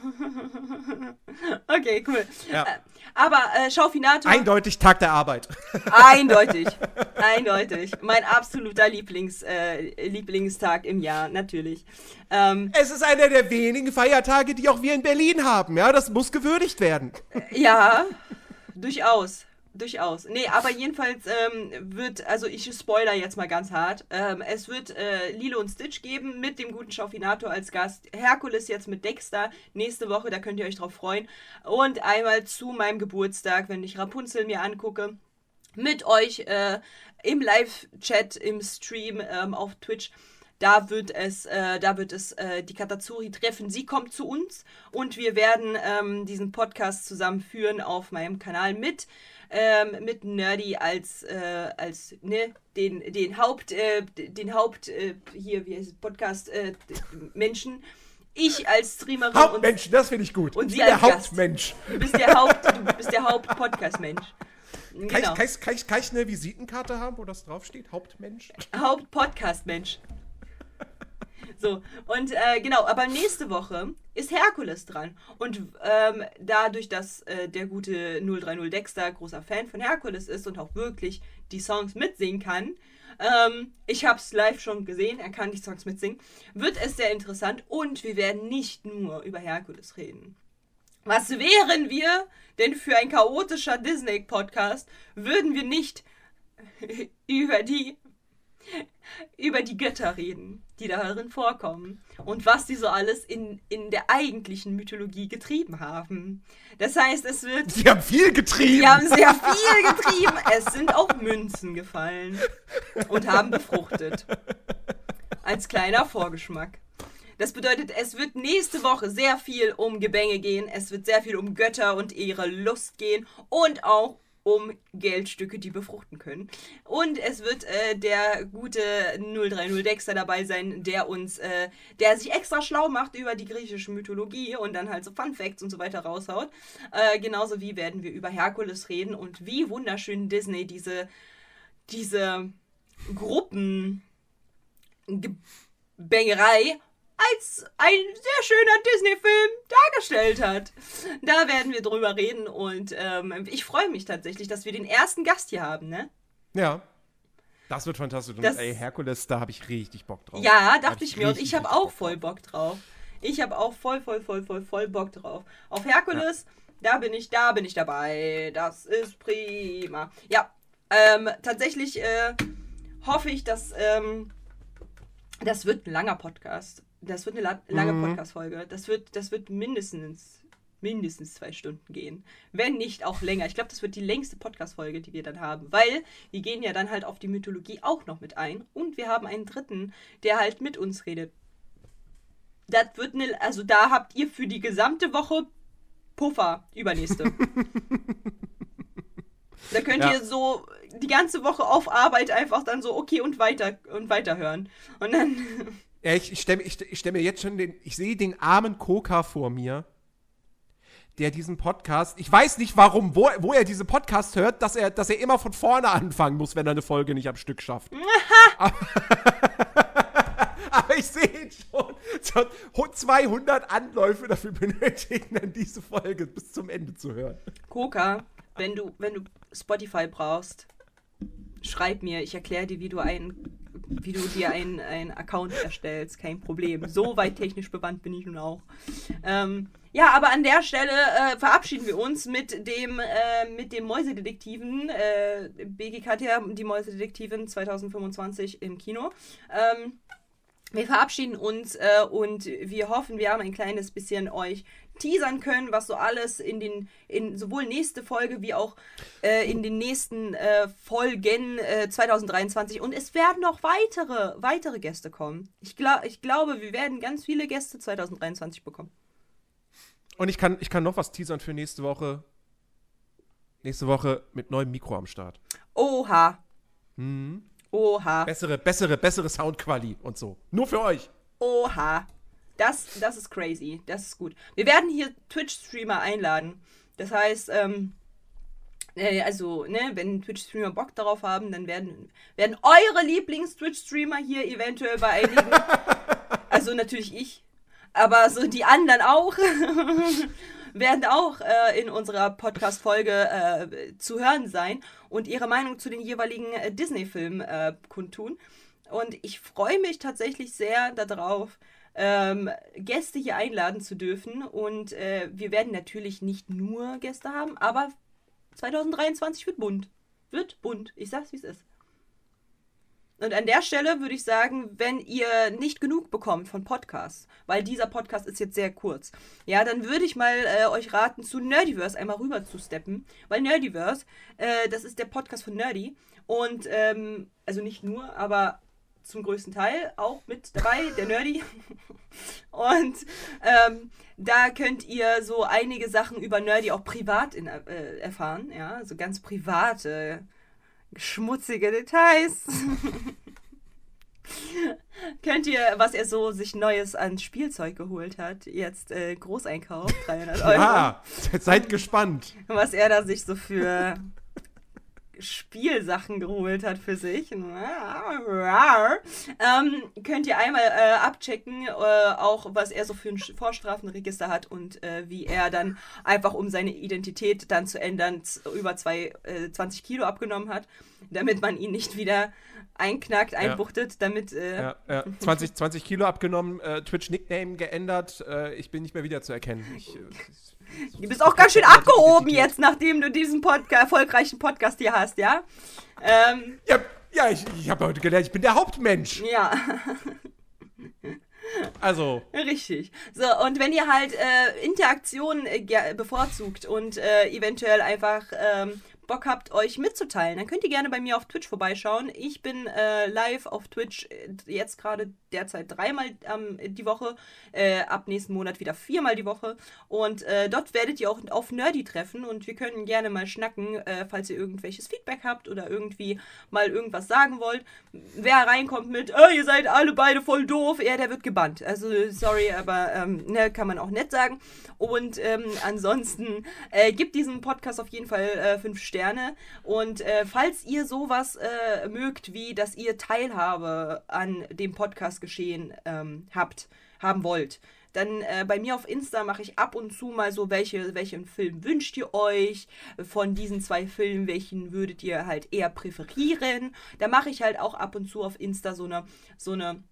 okay, cool. Ja. Äh, Aber äh, Schaufinator, Eindeutig Tag der Arbeit. eindeutig, eindeutig. Mein absoluter Lieblings, äh, Lieblingstag im Jahr, natürlich. Ähm, Es ist einer der wenigen Feiertage, die auch wir in Berlin haben. Ja, das muss gewürdigt werden. Ja, durchaus. Durchaus. Nee, aber jedenfalls ähm, wird, also ich spoiler jetzt mal ganz hart. Ähm, es wird äh, Lilo und Stitch geben mit dem guten Schaufinator als Gast. Herkules jetzt mit Dexter nächste Woche, da könnt ihr euch drauf freuen. Und einmal zu meinem Geburtstag, wenn ich Rapunzel mir angucke, mit euch äh, im Live-Chat, im Stream ähm, auf Twitch. Da wird es, äh, da wird es äh, die Katazuri treffen. Sie kommt zu uns und wir werden ähm, diesen Podcast zusammen führen auf meinem Kanal mit ähm, mit Nerdy als äh, als ne den den Haupt äh, den Haupt äh, hier wie heißt es, Podcast äh, Menschen. Ich als Streamerin Hauptmensch, das finde ich gut. und Sie der. Hauptmensch. und du bist der Haupt du bist der Haupt-Podcast-Mensch. Kann, Genau. ich, kann, ich, kann, ich, kann ich eine Visitenkarte haben, wo das draufsteht? Hauptmensch? Haupt-Podcast-Mensch. So, und äh, genau, aber nächste Woche ist Herkules dran. Und ähm, dadurch, dass äh, der gute 030 Dexter großer Fan von Herkules ist und auch wirklich die Songs mitsingen kann, ähm, ich habe es live schon gesehen, er kann die Songs mitsingen, wird es sehr interessant und wir werden nicht nur über Herkules reden. Was wären wir denn für ein chaotischer Disney-Podcast, würden wir nicht über die über die Götter reden, die darin vorkommen und was die so alles in, in der eigentlichen Mythologie getrieben haben. Das heißt, es wird Sie haben viel getrieben. die haben sehr viel getrieben. Es sind auch Münzen gefallen und haben befruchtet. Als kleiner Vorgeschmack. Das bedeutet, es wird nächste Woche sehr viel um Gebänge gehen. Es wird sehr viel um Götter und ihre Lust gehen und auch um Geldstücke, die befruchten können. Und es wird äh, der gute 030 Dexter dabei sein, der uns, äh, der sich extra schlau macht über die griechische Mythologie und dann halt so Fun Facts und so weiter raushaut. Äh, genauso wie werden wir über Herkules reden und wie wunderschön Disney diese, diese Gruppen Bängerei als ein sehr schöner Disney-Film dargestellt hat. Da werden wir drüber reden und ähm, ich freue mich tatsächlich, dass wir den ersten Gast hier haben, ne? Ja. Das wird fantastisch. Und Das- ey, Herkules, da habe ich richtig Bock drauf. Ja, Da hab dachte ich mir und ich habe auch Bock voll Bock drauf. Ich habe auch voll, voll, voll, voll, voll Bock drauf. Auf Herkules, da bin ich, da bin ich dabei. Das ist prima. Ja, ähm, tatsächlich äh, hoffe ich, dass ähm, das wird ein langer Podcast. Das wird eine la lange Mhm. Podcast-Folge. Das wird, das wird mindestens, mindestens zwei Stunden gehen. Wenn nicht auch länger. Ich glaube, das wird die längste Podcast-Folge, die wir dann haben. Weil wir gehen ja dann halt auf die Mythologie auch noch mit ein. Und wir haben einen dritten, der halt mit uns redet. Das wird eine, also da habt ihr für die gesamte Woche Puffer übernächste. da könnt Ja. ihr so die ganze Woche auf Arbeit einfach dann so, okay, und weiter und weiterhören. Und dann. Ja, ich, ich stelle ich, ich stell mir jetzt schon den, ich sehe den armen Koka vor mir, der diesen Podcast, ich weiß nicht warum, wo, wo er diesen Podcast hört, dass er, dass er immer von vorne anfangen muss, wenn er eine Folge nicht am Stück schafft. aber, aber ich sehe ihn schon, so 200 Anläufe dafür benötigen, dann diese Folge bis zum Ende zu hören. Koka, wenn du, wenn du Spotify brauchst, schreib mir, ich erkläre dir, wie du ein wie du dir einen Account erstellst, kein Problem. So weit technisch bewandt bin ich nun auch. Ähm, ja, aber an der Stelle äh, verabschieden wir uns mit dem, äh, mit dem Mäusedetektiven. Äh, BGKT, die Mäusedetektivin 2025 im Kino. Ähm, wir verabschieden uns äh, und wir hoffen, wir haben ein kleines bisschen euch teasern können, was so alles in den, in sowohl nächste Folge wie auch äh, in den nächsten äh, Folgen äh, 2023. Und es werden noch weitere, weitere Gäste kommen. Ich, glaub, ich glaube, wir werden ganz viele Gäste 2023 bekommen. Und ich kann, ich kann noch was teasern für nächste Woche. Nächste Woche mit neuem Mikro am Start. Oha. Mhm. Oha. Bessere, bessere, bessere Soundqualität und so. Nur für euch. Oha. Das, das ist crazy. Das ist gut. Wir werden hier Twitch-Streamer einladen. Das heißt, ähm, äh, also, ne, wenn Twitch-Streamer Bock darauf haben, dann werden, werden eure Lieblings-Twitch-Streamer hier eventuell bei einigen. also natürlich ich. Aber so die anderen auch. werden auch äh, in unserer Podcast-Folge äh, zu hören sein und ihre Meinung zu den jeweiligen äh, Disney-Filmen äh, kundtun. Und ich freue mich tatsächlich sehr darauf, ähm, Gäste hier einladen zu dürfen. Und äh, wir werden natürlich nicht nur Gäste haben, aber 2023 wird bunt. Wird bunt. Ich sag's, wie es ist. Und an der Stelle würde ich sagen, wenn ihr nicht genug bekommt von Podcasts, weil dieser Podcast ist jetzt sehr kurz, ja, dann würde ich mal äh, euch raten, zu Nerdiverse einmal rüber zu steppen. Weil Nerdiverse, äh, das ist der Podcast von Nerdy. Und, ähm, also nicht nur, aber zum größten Teil auch mit dabei, der Nerdy. Und ähm, da könnt ihr so einige Sachen über Nerdy auch privat in, äh, erfahren, ja, so ganz private, schmutzige Details. Könnt ihr, was er so sich Neues an Spielzeug geholt hat, jetzt äh, Großeinkauf, 300 Euro. Ja, seid gespannt. Was er da sich so für Spielsachen geholt hat für sich. ähm, könnt ihr einmal äh, abchecken, äh, auch was er so für ein Vorstrafenregister hat und äh, wie er dann einfach, um seine Identität dann zu ändern, über zwei, 20 äh, Kilo abgenommen hat, damit man ihn nicht wieder einknackt, einbuchtet, ja. damit. Äh ja, ja. 20, 20 Kilo abgenommen, äh, Twitch-Nickname geändert, ich bin nicht mehr wiederzuerkennen. Ich, Du bist auch ganz schön abgehoben jetzt, nachdem du diesen Podca erfolgreichen Podcast hier hast, ja? Ähm, ja, ja, ich, ich habe heute gelernt, ich bin der Hauptmensch. Ja. Also. Richtig. So, und wenn ihr halt äh, Interaktion äh, bevorzugt und äh, eventuell einfach ähm, Bock habt, euch mitzuteilen, dann könnt ihr gerne bei mir auf Twitch vorbeischauen. Ich bin äh, live auf Twitch äh, jetzt gerade derzeit dreimal ähm, die Woche, äh, ab nächsten Monat wieder viermal die Woche. Und äh, dort werdet ihr auch auf Nerdy treffen und wir können gerne mal schnacken, äh, falls ihr irgendwelches Feedback habt oder irgendwie mal irgendwas sagen wollt. Wer reinkommt mit, oh, ihr seid alle beide voll doof, ja, der wird gebannt. Also sorry, aber ähm, ne, kann man auch nett sagen. Und ähm, ansonsten äh, gibt diesem Podcast auf jeden Fall äh, fünf Sterne. Und äh, falls ihr sowas äh, mögt, wie dass ihr Teilhabe an dem Podcastgeschehen ähm, habt, haben wollt, dann äh, bei mir auf Insta mache ich ab und zu mal so, welche, welchen Film wünscht ihr euch? Von diesen zwei Filmen, welchen würdet ihr halt eher präferieren? Da mache ich halt auch ab und zu auf Insta so eine, so eine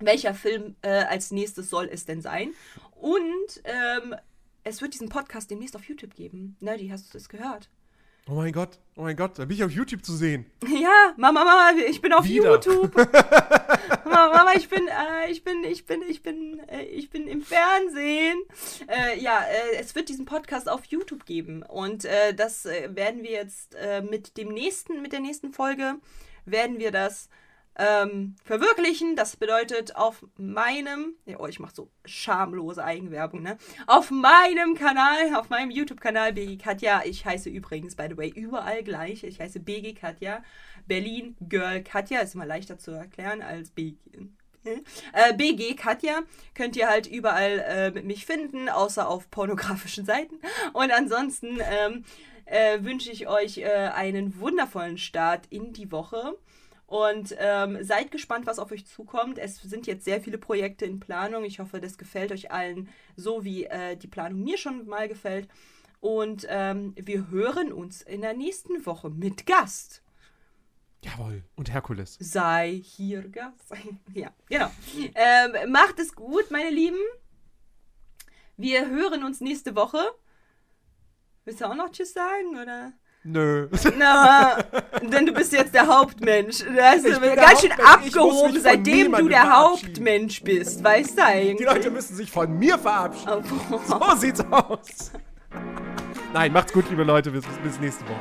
welcher Film äh, als nächstes soll es denn sein? Und ähm, es wird diesen Podcast demnächst auf YouTube geben. Nerdy, hast du das gehört? Oh mein Gott, oh mein Gott, da bin ich auf YouTube zu sehen. Ja, Mama, Mama, ich bin auf Wieder. YouTube. Mama, Mama, ich bin, äh, ich bin, ich bin, ich bin, äh, ich bin im Fernsehen. Äh, ja, äh, es wird diesen Podcast auf YouTube geben und äh, das äh, werden wir jetzt mit dem nächsten, mit der nächsten Folge werden wir das ähm, verwirklichen. Das bedeutet auf meinem, ja, oh, ich mache so schamlose Eigenwerbung, ne? Auf meinem Kanal, auf meinem YouTube-Kanal BG Katja. Ich heiße übrigens, by the way, überall gleich. Ich heiße BG Katja. Berlin Girl Katja. Ist immer leichter zu erklären als BG. Äh, BG Katja könnt ihr halt überall äh, mit mich finden, außer auf pornografischen Seiten. Und ansonsten ähm, äh, wünsche ich euch äh, einen wundervollen Start in die Woche. Und ähm, seid gespannt, was auf euch zukommt. Es sind jetzt sehr viele Projekte in Planung. Ich hoffe, das gefällt euch allen so, wie äh, die Planung mir schon mal gefällt. Und ähm, wir hören uns in der nächsten Woche mit Gast. Jawohl. Und Herkules. Sei hier Gast. ja, genau. Ähm, macht es gut, meine Lieben. Wir hören uns nächste Woche. Willst du auch noch Tschüss sagen, oder? Nö. Na, denn du bist jetzt der Hauptmensch. Du hast ganz schön abgehoben, seitdem du der. Hauptmensch bist. Weißt du eigentlich? Die Leute müssen sich von mir verabschieden. Oh, So sieht's aus. Nein, macht's gut, liebe Leute. Bis, bis nächste Woche.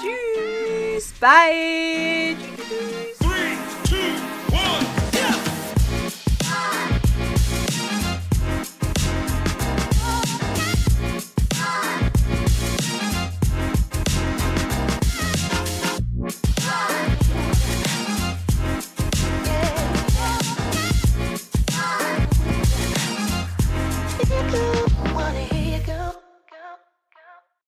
Tschüss. Bye. Tschüss.